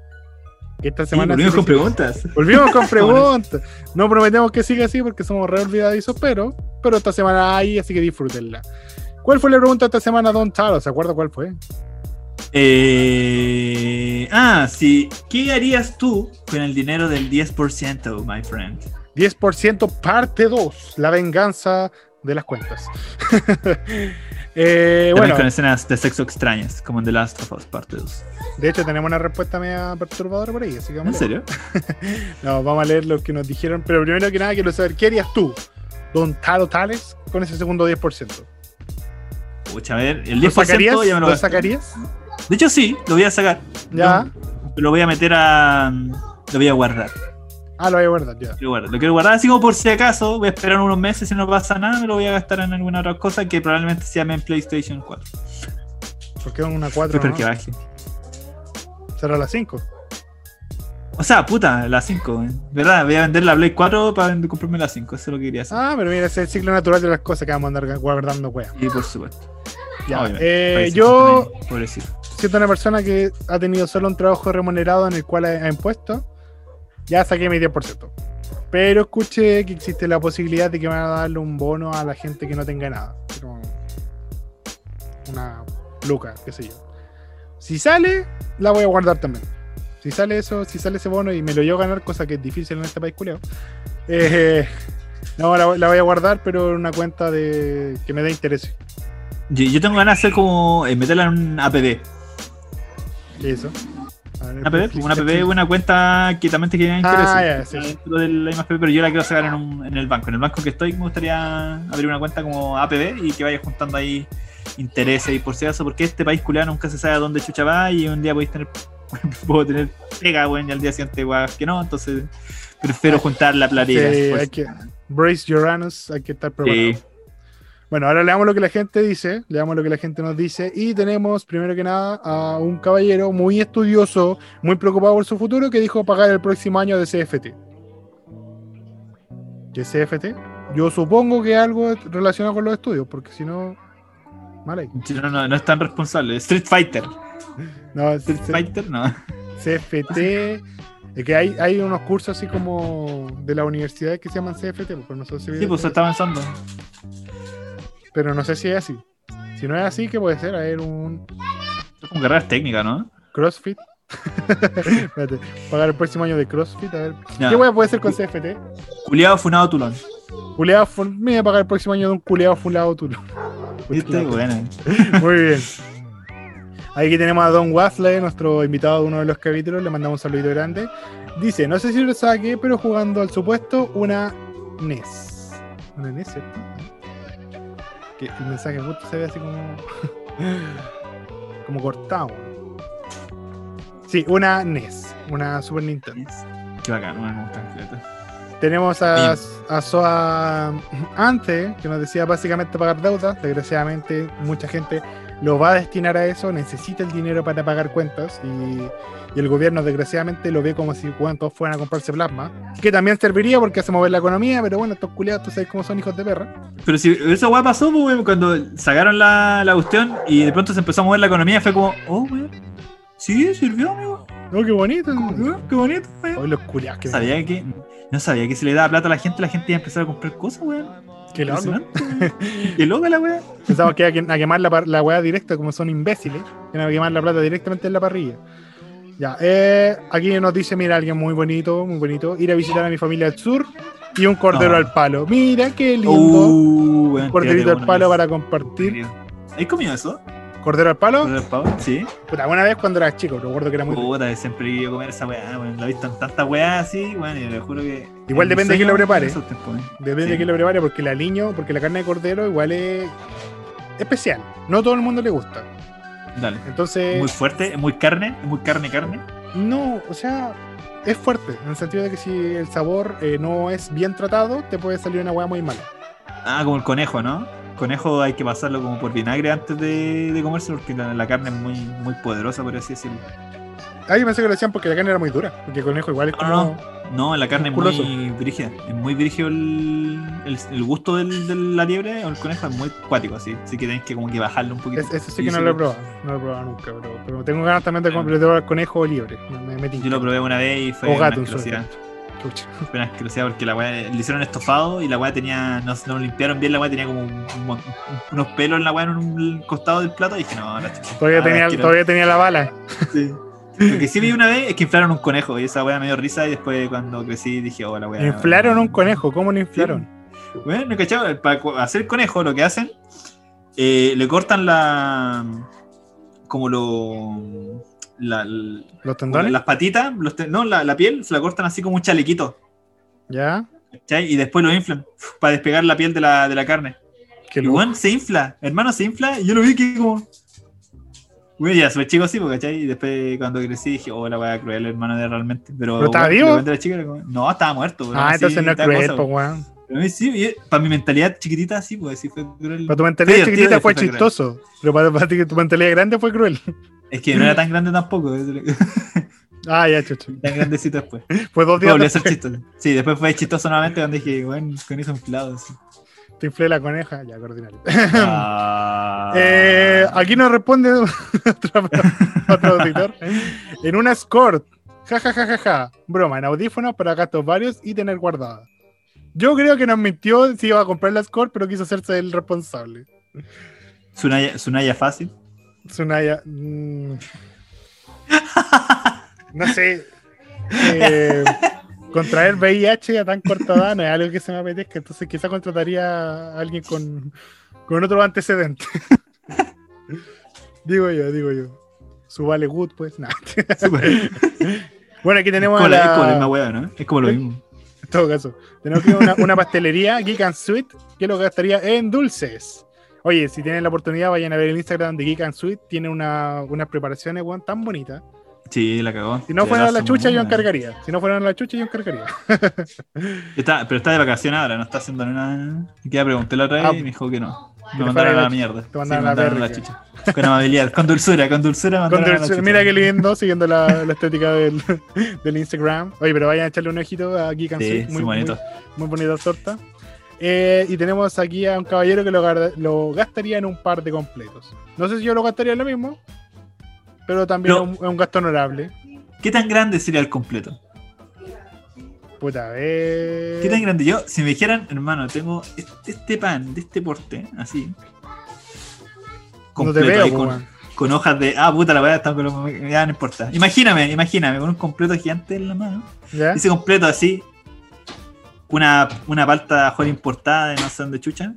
Esta
Sí,
semana
volvimos con preguntas.
Volvimos con preguntas. No prometemos que siga así porque somos re olvidadizos, pero, pero esta semana hay, así que disfrútenla. ¿Cuál fue la pregunta esta semana, Don Taro? ¿Se acuerda cuál fue?
Eh, ah, sí. ¿Qué harías tú con el dinero del 10%, my friend?
10% parte 2, la venganza de las cuentas. Eh, bueno,
con escenas de sexo extrañas, como en The Last of Us Parte 2.
de hecho tenemos una respuesta media perturbadora por ahí, así que
¿En
a
serio?
No, vamos a leer lo que nos dijeron, pero primero que nada quiero saber, ¿qué harías tú, Don Taro Tales, con ese segundo 10%?
Pucha, a ver, el
¿Lo
10%
sacarías?
ya me lo
¿Lo sacarías?
De hecho, sí, lo voy a sacar.
Ya.
Lo, lo voy a meter a. Lo voy a guardar.
Ah, lo voy a guardar, ya.
Lo quiero guardar. Lo quiero guardar así como por si acaso. Voy a esperar unos meses si no pasa nada. Me lo voy a gastar en alguna otra cosa que probablemente se llame en PlayStation 4.
Porque es una 4,
Espero
¿no?
que baje.
Será las 5.
O sea, puta, la 5. ¿eh? ¿Verdad? Voy a vender la Play 4 para comprarme la 5. Eso es lo que quería hacer.
Ah, pero mira, ese es el ciclo natural de las cosas que vamos a andar guardando, wea.
Y por supuesto.
Ya. Eh, yo, siendo una persona que ha tenido solo un trabajo remunerado en el cual ha, impuesto, ya saqué mi 10%. Pero escuché que existe la posibilidad de que van a darle un bono a la gente que no tenga nada. Una luca, qué sé yo. Si sale, la voy a guardar también. Si sale eso, si sale ese bono y me lo llevo a ganar, cosa que es difícil en este país culeo. eh, no, la, la voy a guardar, pero en una cuenta de que me dé interés.
Yo, yo tengo ganas de hacer como. eh, meterla en un APB.
Eso. Ver,
Una APB, una APB una cuenta que también te queda
Ah, ya, sí,
IMAPB, pero yo la quiero sacar en, un- en el banco. En el banco que estoy me gustaría abrir una cuenta como APB y que vaya juntando ahí intereses y por si acaso, porque este país culiado nunca se sabe a dónde chucha va y un día podéis tener, puedo tener pega, weón, y al día siguiente, weón, que no, entonces prefiero juntar la platita.
sí,
pues.
hay que- Brace your anus, hay que estar preparado.
Sí.
Bueno, ahora leamos lo que la gente dice, leamos lo que la gente nos dice y tenemos primero que nada a un caballero muy estudioso, muy preocupado por su futuro que dijo pagar el próximo año de CFT. ¿Qué es CFT? Yo supongo que algo relacionado con los estudios, porque si no, mal ahí.
No, no, no es tan responsable. Street Fighter.
No,
Street Fighter, no.
CFT, es que hay, hay unos cursos así como de la universidad que se llaman CFT, pero no sé si
Sí, pues se está avanzando.
Pero no sé si es así. Si no es así, ¿qué puede ser? A ver, un
Es como carreras técnicas, ¿no?
CrossFit. Espérate, pagar el próximo año de CrossFit, a ver. ¿Qué hueá puede ser con CFT?
Culeado funado Tulón.
Culeado fun... Me voy a pagar el próximo año de un culeado fulado tú.
¿Viste? Bueno.
Muy bien. Aquí tenemos a Don Waffle, nuestro invitado de uno de los capítulos. Le mandamos un saludito grande. Dice: No sé si lo saqué, pero jugando al supuesto una NES. Una NES, ¿cierto? Que el mensaje justo se ve así como. como cortado. Sí, una NES. Una Super Nintendo.
Qué bacán, fíjate.
Tenemos a, a Soa Ante, que nos decía básicamente pagar deudas. Desgraciadamente, mucha gente lo va a destinar a eso, necesita el dinero para pagar cuentas y, y el gobierno, desgraciadamente, lo ve como si bueno, todos fueran a comprarse plasma, que también serviría porque hace mover la economía, pero bueno, estos culiados, tú sabes cómo son hijos de perra.
Pero si esa weá pasó, pues, weón, cuando sacaron la, la cuestión y de pronto se empezó a mover la economía, fue como, oh, weón, sí, sirvió, amigo.
No, qué bonito.
Oh, Qué bonito, weón.
Hoy los culiados, que
Sabía que, no sabía que si le daba plata a la gente, la gente iba a empezar a comprar cosas, weón.
Qué loco.
Qué loca la weá.
Pensamos que iba a que- a quemar la, la weá directa, como son imbéciles, que iban a quemar la plata directamente en la parrilla. Ya, eh, aquí nos dice, mira, alguien muy bonito, muy bonito, ir a visitar a mi familia al sur y un cordero
Ah.
al palo. Mira, qué lindo.
Uh,
un corderito
quédate
al
bueno,
palo para compartir.
¿Has comido eso?
¿Cordero al palo?
¿Cordero al pavo? Sí.
Puta, una vez cuando era chico, recuerdo que era muy.
Puta, siempre he querido comer esa weá, weón. La he visto en tantas weas así, weón, y le juro que.
Igual depende de quién lo prepare. Depende
Sí.
de quién lo prepare, porque el aliño, porque la carne de cordero igual es especial. No a todo el mundo le gusta.
Dale.
Entonces,
Muy fuerte, es muy carne, es muy carne, carne.
no, o sea, es fuerte. En el sentido de que si el sabor eh, no es bien tratado, te puede salir una hueá muy mala.
Ah, como el conejo, ¿no? Conejo hay que pasarlo como por vinagre antes de, de comerse porque la, la carne es muy, muy poderosa, por así decirlo.
Ah, yo pensé que lo hacían porque la carne era muy dura. Porque el conejo igual es como.
no, No, la carne es
Musculoso.
muy brígida. Es muy brígido el, el, el gusto del, de la liebre o el conejo es muy cuático, así. Así que tenés que como que bajarlo un poquito.
Es- Eso sí que no lo he probado. No lo he probado nunca, pero, pero tengo ganas también de probar conejo o liebre. Me, me.
Yo lo probé una vez y fue
O
una
gato, en su
asquerosidad.
defecto. Chucha.
Fue una asquerosidad porque la weá le hicieron estofado y la weá tenía, no, no lo limpiaron bien, la weá tenía como un- un unos pelos en la weá en un costado del plato y dije, no, la chucha.
Todavía,
Ah,
tenía, todavía tenía la bala.
Sí. Lo que sí vi una vez es que inflaron un conejo y esa weá me dio risa y después cuando crecí dije, oh, la weá.
Inflaron un conejo. ¿Cómo lo inflaron?
Bueno, no cachaba, para hacer conejo lo que hacen, eh, le cortan la. como lo. La,
¿Los tendones?
las patitas, los no, la, la piel, se la cortan así como un chalequito.
Ya.
¿cachai? Y después lo inflan para despegar la piel de la, de la carne.
Que
Y weón se infla, hermano se infla, y yo lo vi que como. Güey, ya soy chico pues, ¿cachai? Y después cuando crecí dije, oh, la weá cruel, hermano, de realmente. Pero,
¿Pero estaba vivo?
era como- no, estaba muerto. pero
Ah,
así
entonces no es cruel,
cosa,
pues,
weón. Pero a mí sí, para mi mentalidad chiquitita sí, pues sí fue cruel.
Para tu mentalidad chiquitita fue chistoso. Pero para, para ti tu mentalidad grande fue cruel.
Es que no era tan grande tampoco,
Ah, ya, chucho.
tan grandecito después.
Fue dos días
Volvió a ser chistoso. Sí, después fue chistoso nuevamente cuando dije, bueno, con eso inflado. así.
Te inflé la coneja. Ya, coordinario.
Ah.
Eh, aquí nos responde otro, otro auditor. En una Escort. Ja, ja, ja, ja, ja. Broma, en audífonos para gastos varios y tener guardada. Yo creo que nos mintió si iba a comprar la Escort, pero quiso hacerse el responsable.
Sunaya, Sunaya fácil.
Sunaya. mm, no sé. eh, contraer VIH a tan corta edad no es algo que se me apetezca, entonces quizá contrataría a alguien con, con otro antecedente. digo yo, digo yo. Su vale good, pues.
Súper.
bueno, aquí tenemos
como
a
la-
la-
es como la misma hueá, ¿no? Es como lo mismo.
en todo caso. Tenemos aquí una, una pastelería, Geek and Sweet, que lo gastaría en dulces. Oye, si tienen la oportunidad, vayan a ver el Instagram de Geek and Sweet. Tiene una, unas preparaciones, weón, tan bonitas.
Sí, la cagó.
Si no fuera la
son
chucha, yo encargaría. Si no fuera la chucha, yo encargaría.
Está, pero está de vacaciones ahora, no está haciendo nada. Y queda pregunté la otra vez
Ah,
y me dijo que no. Me
te
mandaron a la
la-
mierda.
te
Sí,
mandaron a la
mandaron la chucha. Con amabilidad, con dulzura, con dulzura
Con
mandaron a la
dulce-
chucha.
mira qué lindo, siguiendo la, la estética del, del Instagram. Oye, pero vayan a echarle un ojito a Geek and
Sí, muy bonito.
Muy, muy bonita torta. Eh, y tenemos aquí a un caballero que lo, lo gastaría en un par de completos. No sé si yo lo gastaría en lo mismo, pero también
No.
es un, es un gasto honorable.
¿Qué tan grande sería el completo?
Puta, a ver.
¿Qué tan grande? Yo, si me dijeran, hermano, tengo este, este pan de este porte, así.
No te veo,
ahí
po,
con, hojas de. Ah, puta, la verdad está con lo- Ya no importa. Imagíname, imagíname, con un completo gigante en la mano.
¿Ya?
Ese completo así. Una, una palta de ajuar importada de no sé dónde chucha.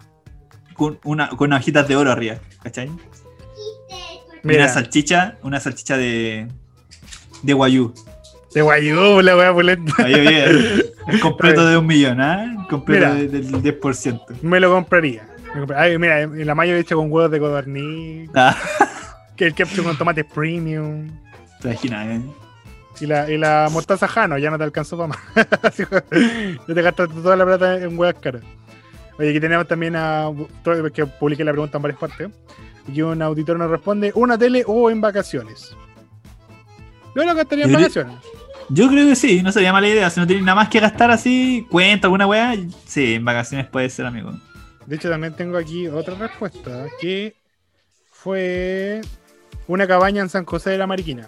Con, una, con unas hojitas de oro arriba, ¿cachai?
Mira,
una salchicha, una salchicha de. de guayú.
de guayú, la wea pulenta.
Oye, completo de un millón, ¿ah? Un completo de- del 10%.
Me lo compraría. Ay, mira, en la mayo hecho con huevos de codorniz.
Ah,
Que el ketchup con tomate premium.
te imaginas, ¿eh?
Y la, y la mostaza Jano, ya no te alcanzó para más. Ya te gastaste toda la plata en huevas caras. Oye, aquí tenemos también a. que publiqué la pregunta en varias partes. Aquí un auditor nos responde: ¿una tele o en vacaciones? Yo lo gastaría en vacaciones.
Yo creo que sí, no sería mala idea. Si no tienes nada más que gastar así, cuenta alguna weá, sí, en vacaciones puede ser, amigo.
De hecho, también tengo aquí otra respuesta, que fue una cabaña en San José de la Mariquina.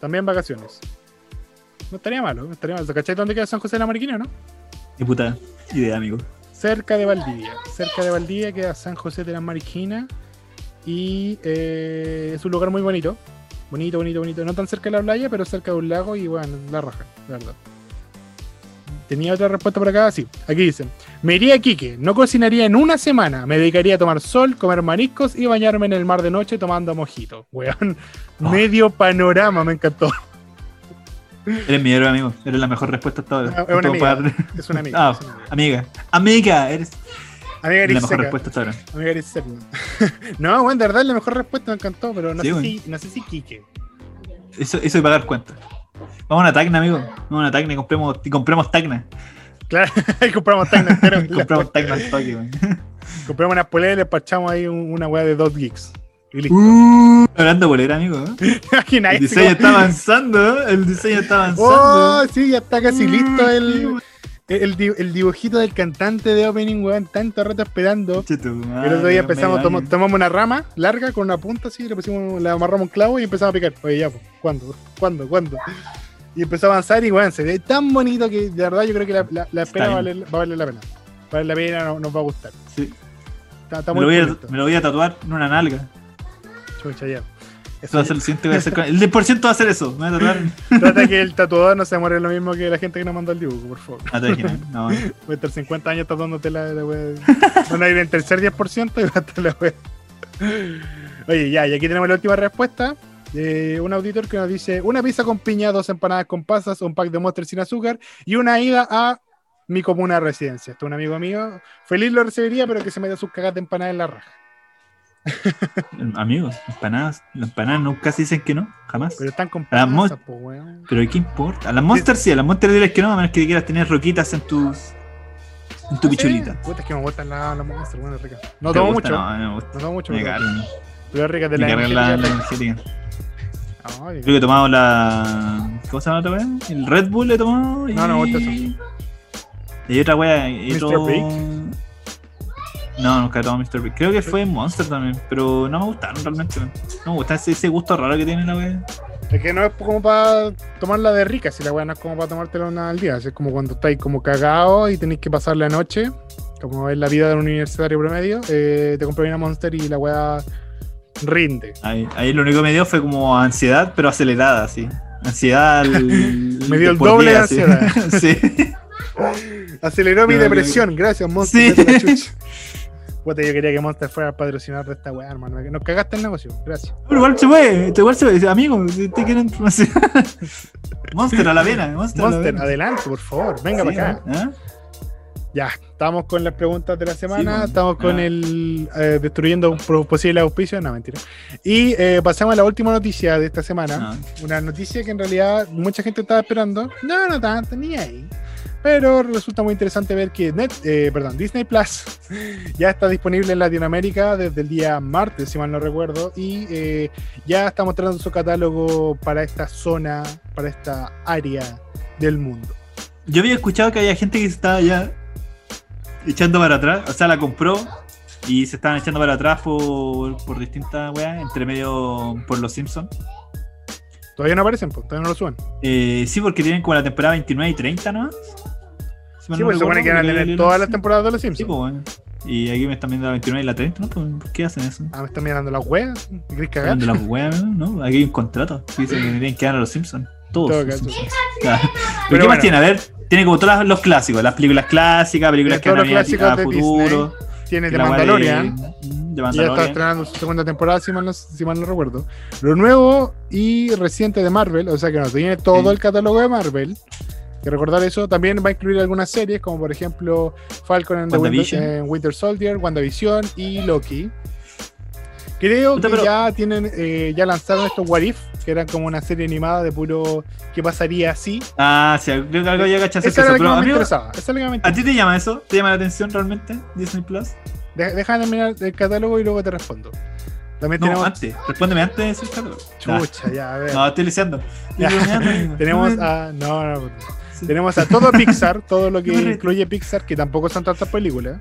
También vacaciones. No estaría malo, no estaría malo. ¿Cachai dónde queda San José de la Mariquina, no?
Qué puta idea, amigo.
Cerca de Valdivia. Cerca de Valdivia queda San José de la Mariquina. Y eh, es un lugar muy bonito. Bonito, bonito, bonito. No tan cerca de la playa, pero cerca de un lago y bueno, la raja, la verdad. Tenía otra respuesta por acá, sí. Aquí dicen, Me iría a Quique, no cocinaría en una semana, me dedicaría a tomar sol, comer mariscos y bañarme en el mar de noche tomando mojito. Weón,
Oh.
medio panorama, me encantó.
Eres mi héroe, amigo. Eres la mejor respuesta hasta ahora.
Es una amiga. Es una amiga.
Ah,
es una amiga.
amiga. Amiga, eres
Amiga
la mejor respuesta hasta ahora.
Amiga no, bueno, de verdad la mejor respuesta me encantó, pero no,
Sí,
sé, si, no sé si Quique.
Eso, eso de pagar cuentas. Vamos a una Tacna, amigo. Vamos a una Tacna y compremos, y compremos Tacna.
Claro, ahí compramos Tacna entero.
compramos Tacna al toque, weón.
compramos unas poleras y le pachamos ahí un- una weá de dos gigs. Y listo.
Uh, hablando de bolera, amigo. ¿eh? El
se
diseño está avanzando. ¿eh? El diseño está avanzando.
Oh, sí, ya está casi listo
Mm,
el, el, el dibujito del cantante de opening, weón. Tanto rato esperando.
Che, tu
El otro día empezamos,
año.
tomamos una rama larga con una punta así, le pusimos, le amarramos un clavo y empezamos a picar. Oye, ya, pues, ¿cuándo? ¿Cuándo? ¿Cuándo? Y empezó a avanzar y, weón, se ve tan bonito que de verdad yo creo que la, la, la espera va a, valer, va a valer la pena. La pena, no- nos va a gustar.
Sí.
Está, está
Me
muy
lo, voy a,
bonito.
me lo voy a tatuar en una nalga.
Chucha, ya.
Eso va a ser el siguiente que voy a hacer con- El 10% va a hacer eso.
Trata que el tatuador no se muere lo mismo que la gente que nos mandó el dibujo, por favor.
Ah, te imaginas. No,
Voy a estar 50 años tatuándote la, la wea. Van a ir en el tercer 10% y va a estar la wea. Oye, ya, y aquí tenemos la última respuesta. de un auditor que nos dice: Una pizza con piña, dos empanadas con pasas, un pack de monster sin azúcar y una ida a mi comuna de residencia. Esto es un amigo mío. Feliz lo recibiría, pero que se meta sus cagas de empanada en la raja.
Amigos, empanadas. Las empanadas nunca se dicen que no. Jamás.
Pero están con
Ah, mo-
po, weón.
Pero ¿qué importa? A las Monsters sí, a las Monsters diles que no, a menos que quieras tener roquitas en tus. en tu
Sí,
pichulita.
Puta, es que me gustan las la monster, bueno, rica. No
¿Te
tomo
gusta?
mucho.
No, no me gusta.
No tomo mucho,
Me cargan.
pero es rica de
Me
la
cargan la, la
energética.
Creo que he tomado la. ¿Cómo se llama otra wea? El Red Bull he tomado. Y...
No, no me gusta eso.
Y otra wea. y
¿Mr.
otro-
Big?
No, nunca he tomado Mr. Creo que fue Monster también, pero no me gustaron realmente. No me gusta ese, ese gusto raro que tiene la wea.
Es que no es como para tomarla de rica, si la weá no es como para tomártela una al día. Es como cuando estáis como cagados y tenéis que pasar la noche, como es la vida de un universitario promedio, eh, te compras una Monster y la weá rinde.
Ahí, ahí lo único que me dio fue como ansiedad, pero acelerada, así. Ansiedad.
Me dio el doble de ansiedad.
sí.
Aceleró mi depresión, gracias Monster.
Sí.
Puta, yo quería que Monster fuera a patrocinar de esta weá, hermano. Nos cagaste el negocio, gracias.
Pero igual se puede, igual se puede. Amigo, si te quieren información. Monster a la vena, Monster, la
Monster, adelante, por favor, venga
Sí,
para acá.
¿ah?
Ya, estamos con las preguntas de la semana,
bueno.
estamos con
Ah.
el eh, destruyendo un posible auspicio, no mentira. Y eh, pasamos a la última noticia de esta semana, una noticia que en realidad mucha gente estaba esperando, no, no tanto, ni ahí. Pero resulta muy interesante ver que Net, eh, perdón, Disney Plus ya está disponible en Latinoamérica desde el día martes, si mal no recuerdo, y eh, ya está mostrando su catálogo para esta zona, para esta área del mundo.
Yo había escuchado que había gente que se estaba ya echando para atrás, o sea, la compró y se estaban echando para atrás por, por distintas weas, entre medio por los Simpsons.
Todavía no aparecen, pues, todavía no lo suben.
Eh, sí, porque tienen como la temporada 29 y 30, ¿no? Si
Sí,
no
pues se supone que van a tener todas las temporadas de los
Sí,
Simpsons.
pues bueno. Y aquí me están viendo la 29 y la 30, ¿no? Pues, ¿Por qué hacen eso?
Ah, me están mirando las weas. ¿Me querés cagar?
De las weas, ¿no? Aquí hay un contrato. que Dice que tienen que dar a los Simpsons. Todos.
Todo
los
caso.
Simpsons. Claro. ¿Pero
Pero
qué más
bueno.
tiene? A ver, tiene como todos los clásicos, las películas clásicas, películas
Tiene
que van a a futuro.
Tiene
que
de Mandalorian.
De, de
y ya está
Mandalorian.
estrenando su segunda temporada, si mal, no, si mal no recuerdo. Lo nuevo y reciente de Marvel, o sea que nos tiene todo
Sí.
el catálogo de Marvel. Que recordar eso, también va a incluir algunas series, como por ejemplo Falcon and the Winter,
WandaVision.
eh, Winter Soldier, WandaVision y Loki. Creo
Puta,
que
pero-
ya tienen, eh, ya lanzaron estos What If, que eran como una serie animada de puro qué pasaría si.
Ah, sí, creo que algo ya cachas
Esa
eso.
era la que
Pero,
me
amigo,
interesaba. Esa es la que más me
¿a ti te llama eso? ¿Te llama la atención realmente? Disney Plus?
De- Deja de terminar el catálogo y luego te respondo. También
No,
tenemos.
antes. Respóndeme antes de decir catálogo.
Chucha, ya, a ver.
No, estoy lisiando.
Tenemos a. No, no, no. Tenemos a todo Pixar, todo lo que incluye Pixar, que tampoco son tantas películas.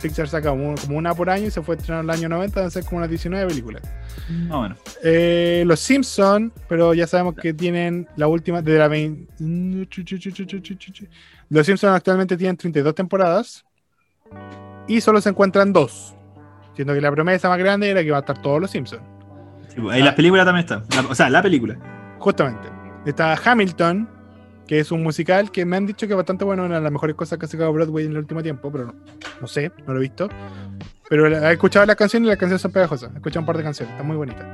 Pixar saca como, como una por año y se fue estrenado en el año 90, van a ser como unas 19 películas.
No, bueno.
Eh, los Simpsons, pero ya sabemos que tienen la última de la 20. Los Simpsons actualmente tienen 32 temporadas y solo se encuentran dos. Siendo que la promesa más grande era que va a estar todos los Simpsons.
Sí, pues, las películas también están. La- o sea, la película.
Justamente. Está Hamilton, que es un musical que me han dicho que es bastante bueno, una de las mejores cosas que ha sacado Broadway en el último tiempo, pero no, no sé, no lo he visto. Pero he escuchado las canciones y las canciones son pegajosas. He escuchado un par de canciones, están muy bonitas.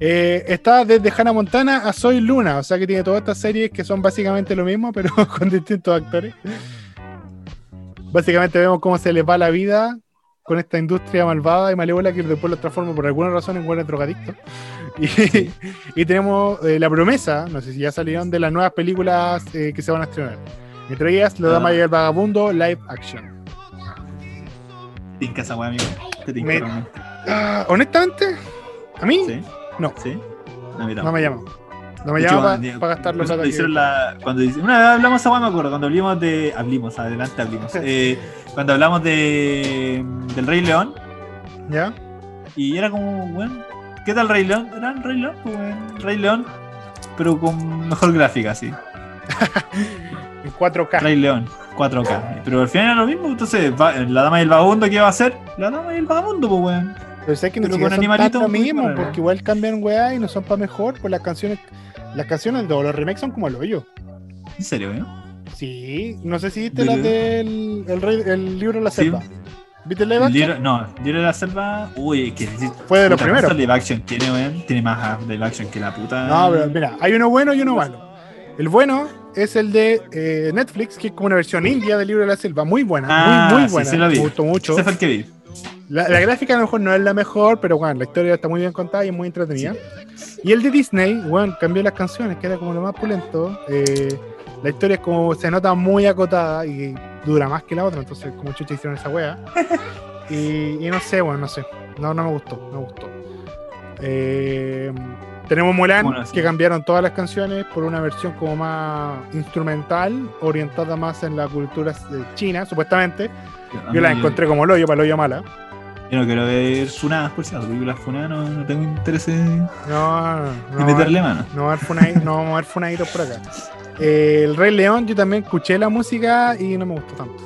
Eh, está desde Hannah Montana a Soy Luna, o sea que tiene todas estas series que son básicamente lo mismo, pero con distintos actores. Básicamente vemos cómo se les va la vida con esta industria malvada y malévola que después los transforma por alguna razón en buenos drogadictos. Y, y tenemos eh, la promesa, no sé si ya salieron, de las nuevas películas eh, que se van a estrenar. Entre ellas, La Dama
Ah.
y el Vagabundo, live action.
Tinca esa amigo. Te tinca
Me-
realmente.
Ah, honestamente, a mí
¿Sí?
no,
¿Sí? No,
no me llama. No me llama para gastar los
cuando hicieron la- cuando hice- Una vez hablamos weá, me acuerdo, cuando hablamos de. Hablamos, adelante hablamos. Eh, cuando hablamos de. del Rey León,
¿Ya?
y era como, bueno, ¿qué tal Rey León? Era el Rey León, pues, Rey León, pero con mejor gráfica, sí.
En 4K.
Rey León, 4K. Pero al final era lo mismo, entonces, va- la dama y el vagabundo, ¿qué va a hacer? La dama y el vagabundo, pues, weón.
Pero sé que
Pero
no
con animalitos
mismo, porque igual cambian weá y no son para mejor, pues las canciones, las canciones de los remakes son como el hoyo.
En serio, ¿eh?
Sí, no sé si viste
¿De
las
qué?
del el, rey- el libro de la
Sí.
selva. ¿Viste el live action?
libro, no, el libro de la selva, uy, que
Fue de los primeros.
¿cuántos live action tiene, weón? Tiene más ah, live action que la puta.
No, pero mira, hay uno bueno y uno malo. El bueno es el de eh, Netflix, que es como una versión india del libro de la selva. Muy buena,
Ah,
muy, muy
sí,
buena.
sí lo vi.
Me gustó mucho.
Ese fue el que vi.
La, la gráfica a lo mejor no es la mejor, pero bueno, la historia está muy bien contada y es muy entretenida. Y el de Disney, bueno, cambió las canciones, que era como lo más pulento. Eh, la historia es como se nota muy acotada y dura más que la otra, entonces como chucha hicieron esa wea. Y, y no sé, bueno, no sé. No, no me gustó, no me gustó. Eh, tenemos Mulan,
Bueno, sí.
que cambiaron todas las canciones por una versión como más instrumental, orientada más en la cultura eh, china, supuestamente. Yo la encontré como el hoyo para el hoyo mala.
Yo no quiero ver funadas, por si las películas funadas no, no tengo interés en,
No, no,
en meterle mano.
no vamos a ver funaditos por acá. Eh, el Rey León, yo también escuché la música y no me gustó tanto.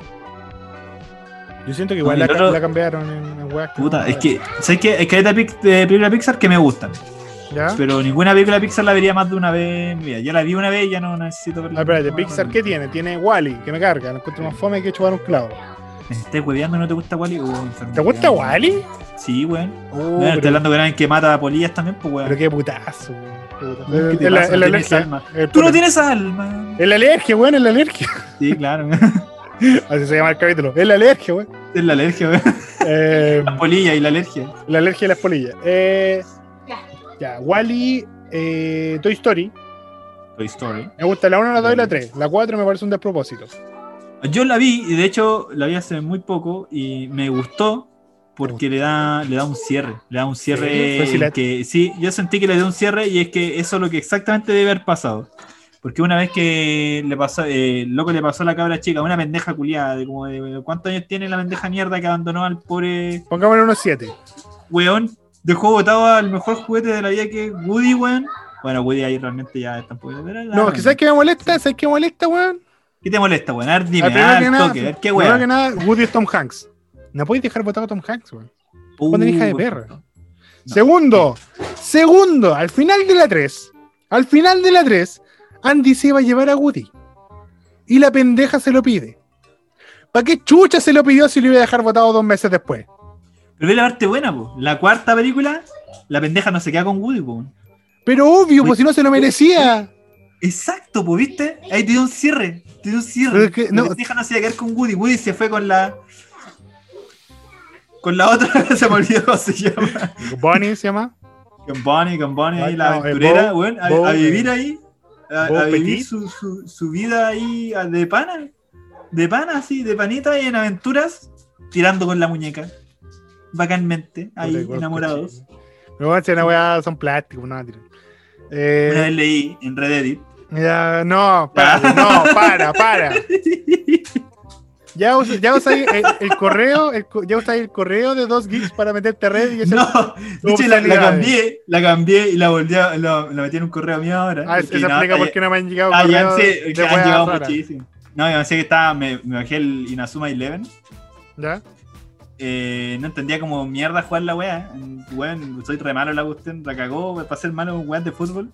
Yo siento que igual la,
otro-
la cambiaron en, en
Puta, es que, ¿sabes qué? Es que hay de, pic- de película Pixar que me gustan,
¿Ya?
pero ninguna película Pixar la vería más de una vez en mi vida. Ya la vi una vez y ya no necesito verla.
Ah, espérate. Pixar, ¿qué tiene? Tiene Wally, que me carga, lo encuentro más fome que chupar un clavo.
¿Me estás hueveando no te gusta Wally? Enfermo,
¿Te gusta. Wally?
Sí, weón.
Uh,
Weón,
pero,
estoy hablando con alguien que mata a polillas también, pues weón.
pero qué putazo, weón, qué
No tienes
alergia.
alma.
El
Tú no tienes alma.
Es la alergia, weón, es la alergia.
Sí, claro.
Así se llama el capítulo. Es la alergia, weón.
es la alergia, weón.
Eh,
La polilla y la alergia.
La alergia a las polillas. Eh, ya, Wally, eh, Toy Story.
Toy Story.
Me gusta la 1, la 2 y la 3. La 4 me parece un despropósito.
Yo la vi, y de hecho la vi hace muy poco, y me gustó porque le da, le da un cierre. Le da un cierre
Sí,
que sí, yo sentí que le dio un cierre y es que eso es lo que exactamente debe haber pasado. Porque una vez que le pasó, eh, el loco le pasó a la cabra chica, una pendeja culiada, de como de cuántos años tiene la pendeja mierda que abandonó al pobre
Pongámosle unos 7.
weón, dejó botado al mejor juguete de la vida que es Woody, weón. Bueno, Woody ahí realmente ya está la-
No, es que ¿sabes qué me molesta? ¿Sabes qué me molesta, weón?
¿Qué te molesta, weón? A ver, dime,
Ah, primero
ah, toque, a ver, qué
primero
weón.
que nada, Woody es Tom Hanks. No podéis dejar votado a Tom Hanks, weón. Ponen hija de perra.
No.
Segundo, segundo, al final de la 3, al final de la 3, Andy se iba a llevar a Woody. Y la pendeja se lo pide. ¿Para qué chucha se lo pidió si lo iba a dejar votado dos meses después?
Pero ve la parte buena, po. La cuarta película, la pendeja no se queda con Woody, po.
Pero obvio, pues si no se lo merecía.
Exacto, po, ¿viste? Ahí te dio un cierre. Te dio un cierre.
Es que no-
pendeja no se iba a quedar con Woody. Woody se fue con la. Con la otra, se me olvidó cómo se llama.
Bonnie se llama.
Con Bonnie, con Bonnie ahí, la
no,
aventurera,
Bo-
weón, a, vivir ahí. A, a vivir su, su, su vida ahí de pana. De pana, así, de panita y en aventuras, tirando con la muñeca. Bacánmente, ahí,
igual
enamorados.
bueno, si una weá son plásticos, no. Eh,
Una vez leí en Reddit.
Ya, no, para, no, para, para. Ya, us- ya usáis el, el correo, el ya usáis el correo de dos geeks para meterte a red y ese-
No, de hecho la, cambié, la cambié y la volví a, la, la metí en un correo mío ahora.
Ah, eso explica por
está-
qué no me han llegado
Ah, ya sé, que han llegado muchísimo. No, yo pensé que estaba, me, me bajé el Inazuma Eleven.
¿Ya?
Eh, no entendía como mierda jugar la wea. Weón, soy re malo la cuestión, la cagó para ser malo en weas de fútbol.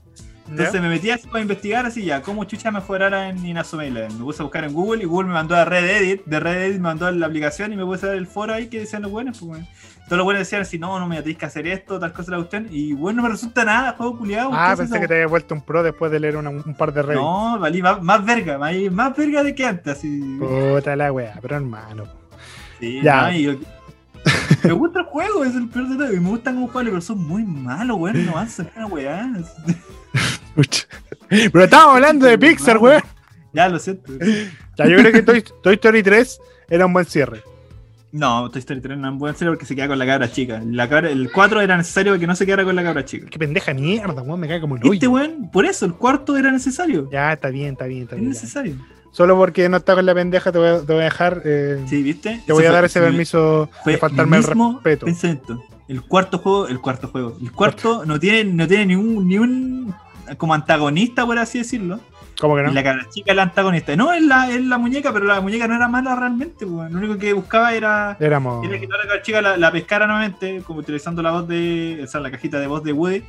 Entonces
¿Ya?
me metí así para investigar así ya, cómo chucha mejorara en Inazuma Eleven. Me puse a buscar en Google y Google me mandó a Reddit, de Reddit me mandó a la aplicación y me puse a ver el foro ahí que decían los buenos, pues weón. Todos los buenos decían así, no, no me tenéis que hacer esto, tal cosa la cuestión. Y bueno, no me resulta nada, juego culiado.
Ah, pensé que te había vuelto un pro después de leer una- un par de redes.
No, valí más, más verga, más, más verga de que antes, así.
Puta la wea, pero hermano.
Sí,
Ya.
no, y yo- me gusta el juego, es el peor de todo. Y me gustan como jugarlo, pero son muy malos, weón. No avanzan una weá.
Pero estábamos hablando de Pixar, weón.
Ya, lo siento.
Ya, yo creo que Toy, Toy Story 3 era un buen cierre.
No, Toy Story 3 no es buen serio porque se queda con la cabra chica. La cabra- el 4 era necesario que no se quedara con la cabra chica.
Qué pendeja mierda, weón, me cae como el
Este
hoyo.
weón, por eso, el cuarto era necesario.
Ya, está bien, está bien, está
Es
bien. ya.
necesario.
Solo porque no está con la pendeja te voy a, te voy a dejar. eh,
Sí, ¿viste?
te voy
Eso
a dar
fue-
ese
mi-
permiso
Fue
de faltarme el
mi mismo
respeto.
pensamiento. El cuarto juego, el cuarto juego. El cuarto no tiene, no tiene ni un, ni un como antagonista, por así decirlo.
¿Cómo que no?
Y la cabra chica es la antagonista. No, es la, es la muñeca, pero la muñeca no era mala realmente. weón. Lo único que buscaba era,
Éramos.
era que la cabra chica la, la pescara nuevamente, como utilizando la voz de. O sea, la cajita de voz de Woody.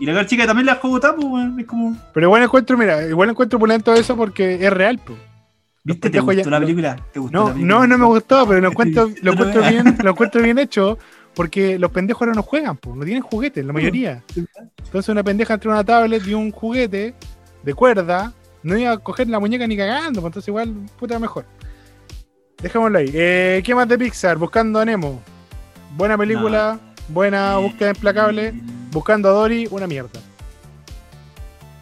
Y la cabra chica también la jugó tapo, weón. Es como.
Pero igual encuentro, mira, igual encuentro pulento eso porque es real, po.
¿Viste? ¿Te gustó
ya-
la película? ¿Te gustó
No,
la película?
no, no me gustó, pero lo encuentro, lo encuentro bien, lo encuentro bien hecho porque los pendejos ahora no juegan, po, no tienen juguetes, la mayoría. Entonces una pendeja entre una tablet y un juguete de cuerda, no iba a coger la muñeca ni cagando, pues entonces igual, puta mejor. Dejémoslo ahí. Eh, ¿Qué más de Pixar? Buscando a Nemo. Buena película, buena búsqueda implacable. Buscando a Dory, una mierda.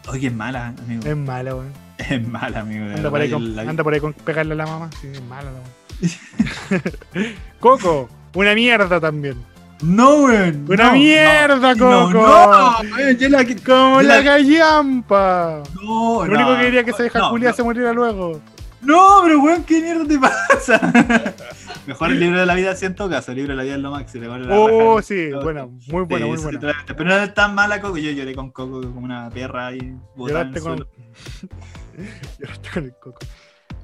Oye, es mala, amigo.
Es mala, weón.
Es mala, amigo.
Anda por ahí con,
la-
anda por ahí con pegarle a la mamá. Sí, es mala la weón. Coco, una mierda también.
No, weón.
Una
no,
mierda,
no,
Coco.
No, no, weón, yo la que-
Como
yo
la gallampa.
No,
Lo único
no,
que quería que se deja
no,
Julia
no.
se muriera luego.
No, pero weón, ¿qué mierda te pasa? Mejor el libro de la vida, si en todo caso. El libro de la vida es lo máximo. le vale la
Oh,
raja.
sí,
No,
bueno, muy
sí,
buena, muy
sí,
buena.
totalmente. Pero no es tan mala Coco. Yo lloré con Coco como una perra ahí.
Lloraste
el
con. Lloraste con el coco.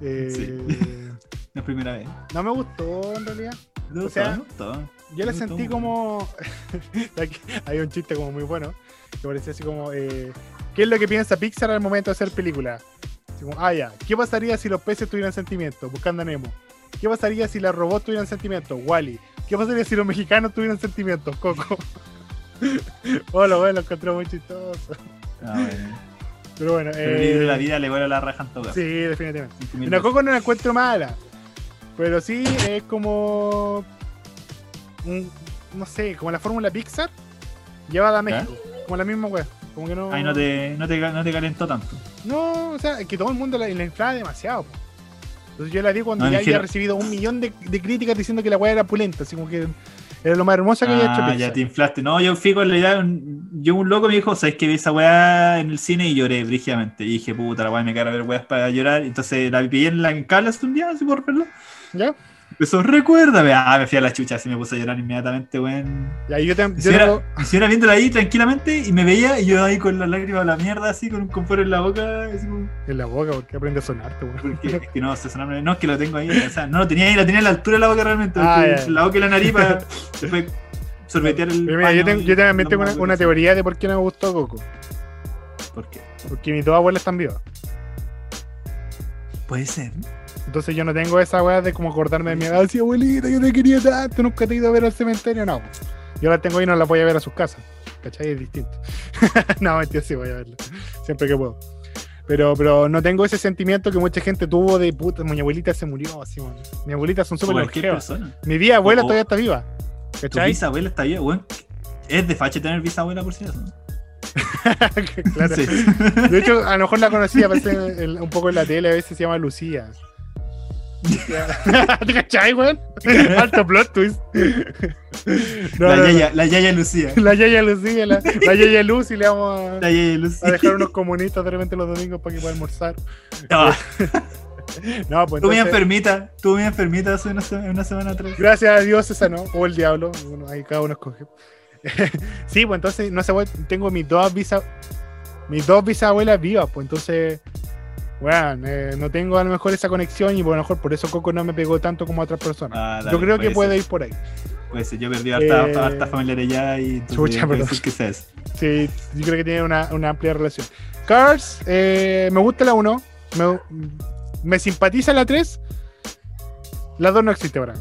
Eh,
No es primera vez.
no me gustó en realidad.
¿Te
O sea. Yo le
Me
sentí como. Hay un chiste como muy bueno. Que parecía así como. eh, ¿Qué es lo que piensa Pixar al momento de hacer película? Así como, ah, ya. ¿Qué pasaría si los peces tuvieran sentimientos? Buscando a Nemo. ¿Qué pasaría si los robots tuvieran sentimientos? Wally. ¿Qué pasaría si los mexicanos tuvieran sentimientos? Coco. lo bueno, lo encontré muy chistoso.
Ah, bueno.
Pero bueno,
Pero de la
eh,
vida le vuelve la raja en todo
sí, definitivamente. En la. Coco no la encuentro mala. Pero sí es como. un- no sé, como la fórmula Pixar llevada a México. Como la misma wea. Como que no.
Ahí no te, no, te, no te calentó tanto.
No, o sea, es que todo el mundo la, la inflaba demasiado. po. Entonces yo la di cuando
No,
ya había recibido un millón de, de críticas diciendo que la wea era pulenta. Así como que era lo más hermosa que había hecho
Ah,
Pixar.
ya te inflaste. No, yo fui con la idea. Yo, un loco me dijo, ¿sabes que vi esa weá en el cine y lloré brígidamente? Y dije, puta, la weá me cara ver weas para llorar. Entonces la pillé en la en un día, así por verlo.
¿Ya?
Empezó, recuérdame. Ah, me fui a la chucha, así me puse a llorar inmediatamente, weón.
Y ahí yo te. Yo
señora viéndola ahí tranquilamente y me veía y yo ahí con las lágrimas a la mierda, así con un confort en la boca. Así como,
en la boca, porque aprende a sonarte, weón.
porque, es que no, se sonaba- no, es que lo tengo ahí. O sea, no lo tenía ahí, la tenía a la altura de la boca realmente.
Ah.
La boca y la nariz para después sorbetear el.
Mira, yo, tengo- yo también tengo una, teoría de por qué no me gustó Coco.
¿Por qué?
Porque mis dos abuelas están vivas.
Puede ser.
Entonces yo no tengo esa weá de como acordarme de mi edad. Así, abuelita, yo te quería tanto, nunca te he ido a ver al cementerio. No. Yo la tengo ahí y no la voy a ver a sus casas. ¿Cachai? Es distinto. no, mentira, sí voy a verla. Siempre que puedo. Pero, pero no tengo ese sentimiento que mucha gente tuvo de puta, mi abuelita se murió. Así, weón. Mi abuelita son súper longevas. Mi vieja abuela
O-
todavía está viva.
Tu
¿Cachai?
bisabuela está bien, weón. Es de fache tener bisabuela por si acaso.
claro.
Sí.
De hecho, a lo mejor la conocía aparece en- un poco en la tele, a veces se llama Lucía. ¿Te cachai, weón? Alto plot twist. No,
la,
no, no.
yaya, la yaya Lucía.
La Yaya Lucía, la, la Yaya Lucy, le vamos a,
La yaya Lucía.
a dejar unos comunistas de repente los domingos para que pueda almorzar.
Ah,
No, pues
Tú
entonces,
enfermita, tú muy enfermita hace una, se- una semana atrás.
gracias a Dios esa no, o el diablo, bueno, ahí cada uno escoge. sí, pues entonces, no sé, tengo mis dos bisa, mis dos bisabuelas vivas, pues entonces, weón, eh, no tengo a lo mejor esa conexión y pues, a lo mejor por eso Coco no me pegó tanto como a otras personas.
Ah,
Yo
dale,
creo que
puede ser.
ir por ahí.
Puede ser, yo perdí harta,
Eh,
harta familiares ya y
chucha,
eso.
Sí, yo creo que tiene una, una amplia relación. Cars, eh, me gusta la 1. Me, me simpatiza la 3. La 2 no existe ahora.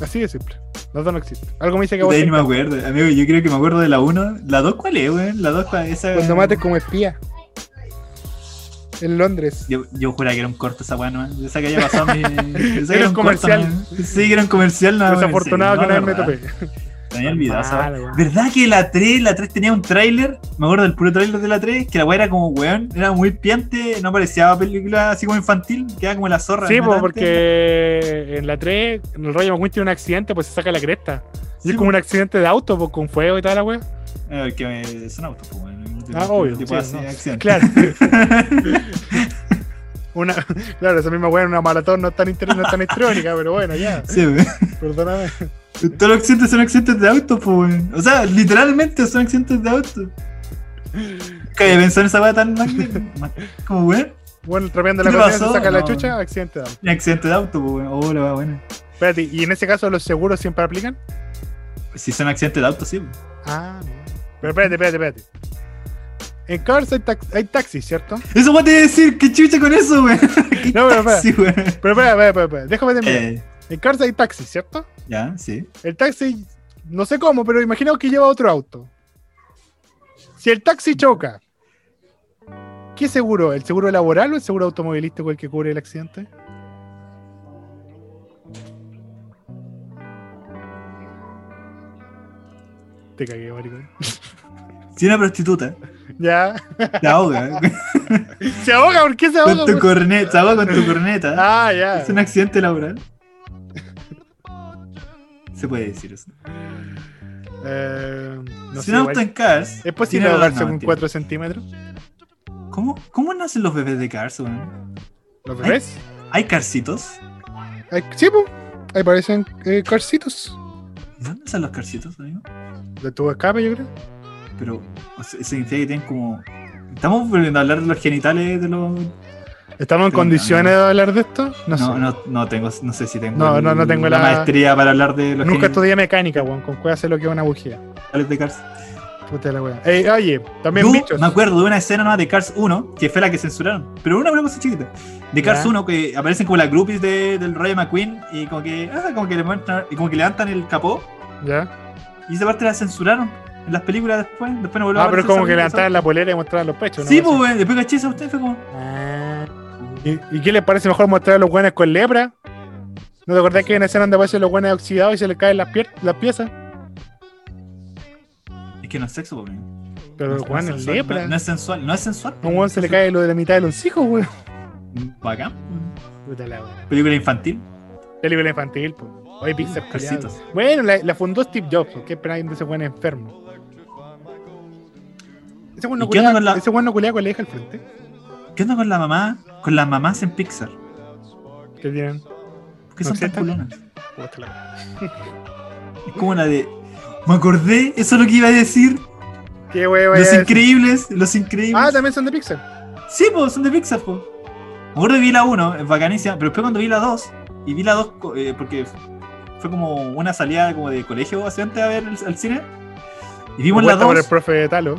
Así de simple. La 2 no existe. Algo me dice que
De ahí no me acuerdo. Amigo, yo creo que me acuerdo de la 1. ¿La 2 cuál es, weón? La 2 cuál esa.
Cuando mates como espía. En Londres.
Yo, yo juraba que era un corto esa weá, ¿no? Yo sé que había pasado mi. yo sé que
Era un
corto,
comercial.
¿no? Sí, que era un comercial, no.
Desafortunado que
no,
me
verdad.
topé.
Me había olvidado weá. ¿Verdad que la 3, la 3 tenía un tráiler? Me acuerdo del puro tráiler de la 3, que la weá era como weón, era muy piante, no parecía película así como infantil, quedaba como la zorra.
Sí, pues, porque en la 3, en el rollo McQueen tiene un accidente, pues se saca la cresta. Y es como un accidente de auto, pues con fuego y toda la wea.
Eh, que son autos, pues,
Ah, obvio.
Tipo
sí,
así,
no.
accidente.
Claro. una, claro, esa misma en una maratón no es tan, inter- no es tan electrónica, pero bueno, ya.
Sí.
Perdóname.
Todos los accidentes son accidentes de auto, pues. O sea, literalmente son accidentes de auto. Había pensado en esa weá tan como weón.
Bueno, trapeando
¿Qué
la
pasó?
saca la chucha, accidente de auto.
Accidente de auto, pues, weón. Oh, la weá buena.
Espérate, ¿y en ese caso los seguros siempre aplican?
Si son accidentes de auto, sí. pues.
Ah, no. Pero espérate, espérate, espérate. En Cars hay, tax- hay taxis, ¿cierto?
Eso voy a decir, qué chucha con eso. ¿Qué
No, pero espera.
taxi, weón?
Pero espérate, espérate, espérate, espérate. déjame terminar.
Eh,
En Cars hay taxis, ¿cierto?
ya, sí.
El taxi, no sé cómo, pero imaginemos que lleva otro auto. Si el taxi choca, ¿qué seguro? ¿El seguro laboral o el seguro automovilístico el que cubre el accidente? Te cagué, maricón.
Si una prostituta
Ya.
te ahoga
¿Se ahoga? ¿Por qué se ahoga?
con tu corneta, te ahoga con tu corneta.
Ah, ya.
Es un accidente laboral. Se puede decir eso.
Eh, no
si un auto en Cars.
¿Es posible ahogarse
no,
con
mentira.
4 centímetros?
¿Cómo, ¿Cómo nacen los bebés de Cars, weón?
¿Los bebés?
¿Hay carcitos?
Ay, sí, pues. Ahí parecen eh, carcitos.
¿Y dónde están los carcitos, amigo?
De tu escape, yo creo.
Pero, significa que tienen como. Estamos volviendo a hablar de los genitales de los.
¿Estamos en
Tengo-
condiciones de hablar de esto? No,
No,
sé.
no, no tengo, no sé si tengo,
No, no, no tengo la-
maestría para hablar de los
Nunca estudié mecánica, weón. Con cuál hacer lo que es una bujía.
de Cars.
Puta la weón. Ey, oye, también
Yo
bichos.
me acuerdo de una escena nomás de Cars 1, que fue la que censuraron, pero una, una cosa chiquita. De Cars
Ya.
1, que aparecen como las groupies de, del Rayo McQueen y como que, ah, como que le muestran, y como que levantan el capó
¿Ya?
y esa parte la censuraron en las películas después. Después no volvió a
Ah, pero es como que levantaban la polera y mostraban los pechos. ¿no?
Sí, pues, weón, después caché esa usted fue como.
Ah. ¿Y, y qué les parece mejor mostrar a los buenos con lepra? ¿No te acordás que hay una escena donde aparecen los buenos oxidados y se les caen las, las piezas?
Es que no es sexo, pues, weón.
Pero
No
los
es
buenos
sensual,
lepra.
No, no es sensual, no es sensual.
A un weón se le cae lo de la mitad de los hijos, weón.
Bacán.
Puta la weón.
Película infantil.
Película infantil, pues. Oye, Pixar. Bueno, la, la fundó Steve Jobs, ¿por ¿qué esperáis de ese buen enfermo? Ese buen no
¿Y qué onda
culea
con la-
ese buen no culea con la hija al frente.
¿Qué onda con la mamá? Con las mamás en Pixar.
¿Qué tienen?
¿Por qué
¿No
son tan culonas? Es como la de. Me acordé, eso es lo que iba a decir.
¿Qué weón?
Los increíbles, los increíbles.
Ah, también son de Pixar.
Sí, pues, son de Pixar, pues. Me acuerdo que vi la 1, es bacanísima, pero después cuando vi la 2, y vi la 2 co- eh, porque fue como una salida como de colegio básicamente a ver el, al cine. Y vimos la
Puesta por el
2.
profe Talo.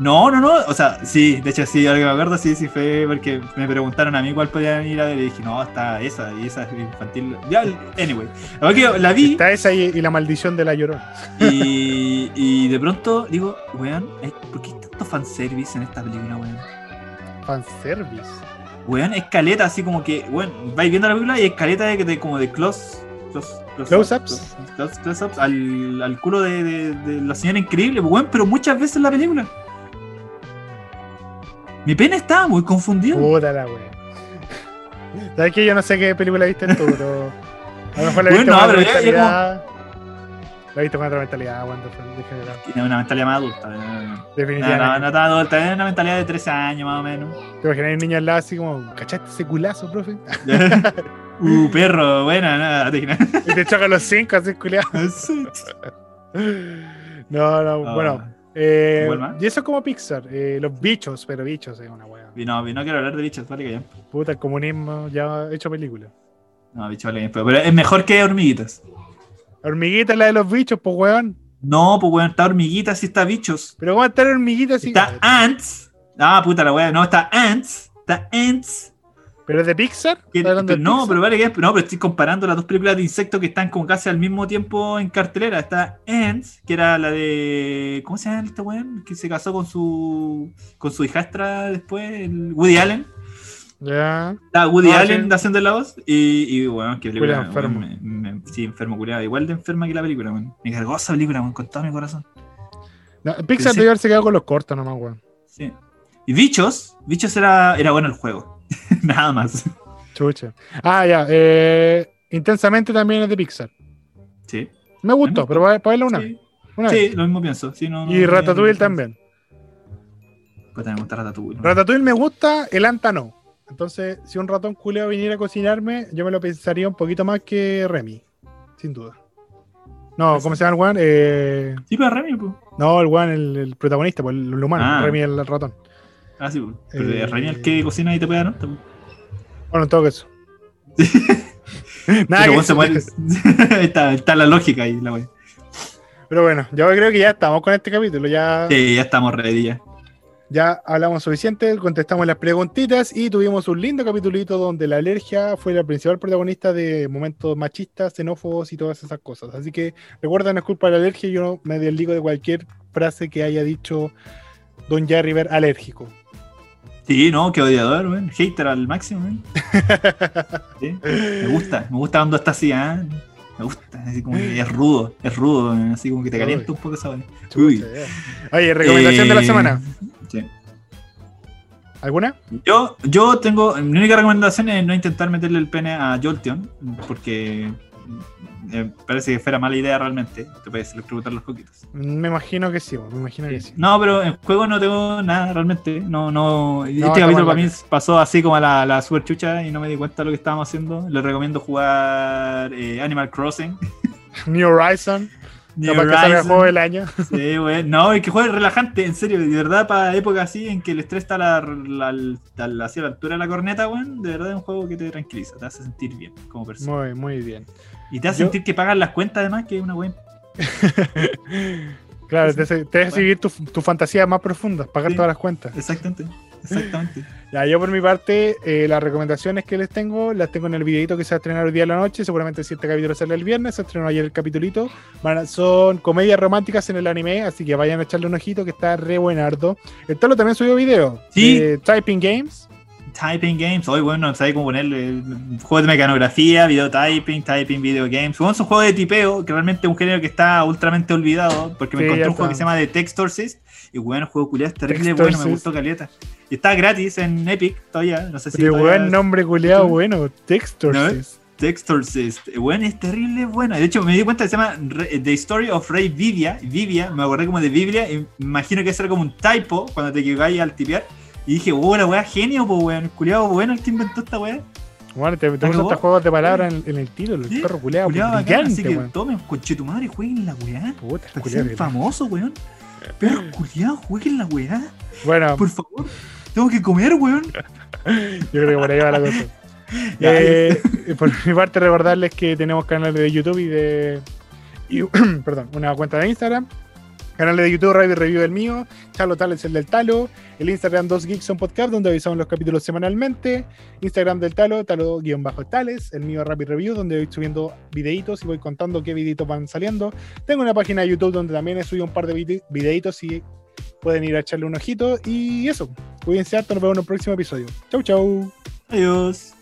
No, no, no, o sea, sí, de hecho sí, ahora que me acuerdo, sí, sí fue porque me preguntaron a mí cuál podían ir a ver y dije, no, está esa, y esa es infantil. Ya, anyway. La que la vi
Está esa y, y la maldición de la llorona.
y, y de pronto digo, weón, eh, ¿por qué hay tanto fanservice en esta película, weón?
Fanservice.
Weón, escaleta, así como que, weón, vais viendo la película y escaleta de, de como de close. close
Close-ups.
Close, close-ups al, al culo de, de, de la señora increíble, weón, pero muchas veces en la película. Mi pene estaba muy confundido.
Puta la wea. ¿Sabes que Yo no sé qué película viste tú, pero. A lo mejor la
Bueno,
viste
no,
con otra mentalidad. La viste con otra mentalidad, general.
Tiene una mentalidad más adulta. No, no, no,
Definitivamente.
no tan adulta, tiene una mentalidad de 13 años más o menos.
Te imaginas un niño al lado así como, ¿cachaste ese culazo, profe?
uh, perro, buena, nada, te
y te chocan los cinco así culiado. No, no,
Ah.
bueno. Eh, y eso es como Pixar. eh, los bichos, pero bichos es una wea.
No, no quiero hablar de bichos, vale que ya.
Puta, el comunismo ya ha hecho película.
No, bichos vale ya. Pero es mejor que hormiguitas.
Hormiguita es la de los bichos, pues weón.
No, pues weón, está hormiguita, sí está bichos.
Pero ¿cómo está la hormiguita así?
Está Ants. Ah, puta la weá. No, está Ants. Está Ants.
¿Pero es de Pixar?
Que-
¿Estás hablando
pero
de
no,
Pixar?
pero vale que es- no, pero estoy comparando las dos películas de insectos que están como casi al mismo tiempo en cartelera. Está Ants, que era la de. ¿Cómo se llama este weón? Que se casó con su. con su hijastra después, el Woody Allen.
Ya.
Está Woody Allen
sí.
haciendo la voz. Y, y bueno, que película.
Enfermo.
me- me- sí, enfermo, culiado. Igual de enferma que la película, weón. Me cargó esa película, weón, con todo mi corazón.
No, Pixar debió haberse quedado con los cortos nomás, weón.
Sí. Y Bichos, Bichos era, era bueno el juego. Nada más.
Chucha. Ah, ya. Eh, intensamente también es de Pixar.
Sí.
Me gustó, pero para verla una,
sí.
una
Sí,
vez.
lo mismo pienso. Sí, no, no,
Y
no,
Ratatouille
no,
también.
Pues también me gusta Ratatouille.
Ratatouille me gusta, el Anta no. Entonces, si un ratón culeo viniera a cocinarme, yo me lo pensaría un poquito más que Remy. Sin duda. No, ¿cómo se llama el weón? Eh,
Sí, pero Remy, pues.
no, el weón, el, el protagonista, pues, el, humano.
Ah.
Remy el ratón.
Ah, sí, pues. Pero
Eh,
el que cocina y te pega, ¿no? Pues.
Bueno, en todo caso. Nada
Pero
que
vos se muere. está, está la lógica ahí, la wey.
Pero bueno, yo creo que ya estamos con este capítulo. Ya,
Sí, ya estamos ready ya.
ya hablamos suficiente, contestamos las preguntitas y tuvimos un lindo capitulito donde la alergia fue la principal protagonista de momentos machistas, xenófobos y todas esas cosas. Así que recuerda, no es culpa de la alergia, yo me desligo de cualquier frase que haya dicho Don Jerry Ver alérgico.
Sí, no, qué odiador, weón. Hater al máximo, weón. Sí, me gusta, me gusta cuando está así, ¿ah? Me gusta, así como que es rudo, es rudo, weón, así como que te calienta un poco esa. Uy.
Oye, recomendación de la
Eh,
semana.
sí.
¿Alguna?
Yo, yo tengo. Mi única recomendación es no intentar meterle el pene a Jolteon, porque eh, parece que fuera mala idea realmente. Te puedes electrocutar los coquitos.
Me imagino que sí, me imagino que sí.
No, pero en juego no tengo nada realmente. No, no.
No,
este capítulo para mí pasó así como a la, la super chucha y no me di cuenta de lo que estábamos haciendo. Les recomiendo jugar eh, Animal Crossing.
New Horizon,
New
capaz que salga el
Horizon.
juego del año.
Sí, güey. No, y que juegue relajante, en serio. De verdad, para épocas así en que el estrés está la, la, la- hacia la altura de la corneta, weón. De verdad es un juego que te tranquiliza, te hace sentir bien como persona.
Muy, muy bien.
Y te hace
Yo-
sentir que pagas las cuentas, además, que es una weón.
Claro, te, hace- te
Bueno.
seguir tus tu fantasías más profundas, pagar
Sí.
todas las cuentas.
Exactamente. Exactamente.
Ya, yo por mi parte, eh, las recomendaciones que les tengo, las tengo en el videito que se va a estrenar hoy día a la noche. Seguramente si este capítulo sale el viernes, se estrenó ayer el capitulito. Van son comedias románticas en el anime, así que vayan a echarle un ojito que está re buenardo. El Talo también subió video.
Sí.
de Typing Games.
Typing games, hoy bueno, no sabía cómo ponerle eh, juegos de mecanografía, video typing, typing video games. Bueno, es un juego de tipeo que realmente es un género que está ultramente olvidado porque me
Sí,
encontré un juego que se llama The Textorcist y bueno, el juego culiado es terrible bueno, me gustó caleta. Y está gratis en Epic todavía, no sé si
de
es-
nombre culiado,
¿Sí?
bueno. Textors.
Textorcist, bueno, es terrible bueno. De hecho, me di cuenta que se llama Re- The Story of Ray Vivia, Vivia, me acordé como de Biblia, y imagino que eso era como un typo cuando te equivocáis al tipear. Y dije, oh, la weá genio, pues weón, el culiado bueno el que inventó esta weá.
Bueno, te, te
¿Te
puso
acabó?
estos juegos de palabras en, en el título. El
Sí,
perro culiado,
Culiado bacán,
brillante,
así que
weón.
tomen, conche tu madre, jueguen la weá.
Puta,
sean famosos, weón. Perro culiado, jueguen la weá.
Bueno,
Por favor, tengo que comer, weón.
yo creo que por ahí va la cosa. Eh, por mi parte, recordarles que tenemos canales de YouTube y de. y- perdón, una cuenta de Instagram. Canales de YouTube, Radio Review el mío. Chalo Tal es el del Talo. El Instagram 2 Geeks on Podcast, donde avisamos los capítulos semanalmente. Instagram del Talo, Talo-Tales. El mío Rapid Review, donde voy subiendo videitos y voy contando qué videitos van saliendo. Tengo una página de YouTube donde también he subido un par de vide- videitos y pueden ir a echarle un ojito. Y eso. Cuídense harto, nos vemos en un próximo episodio. Chau, chau.
Adiós.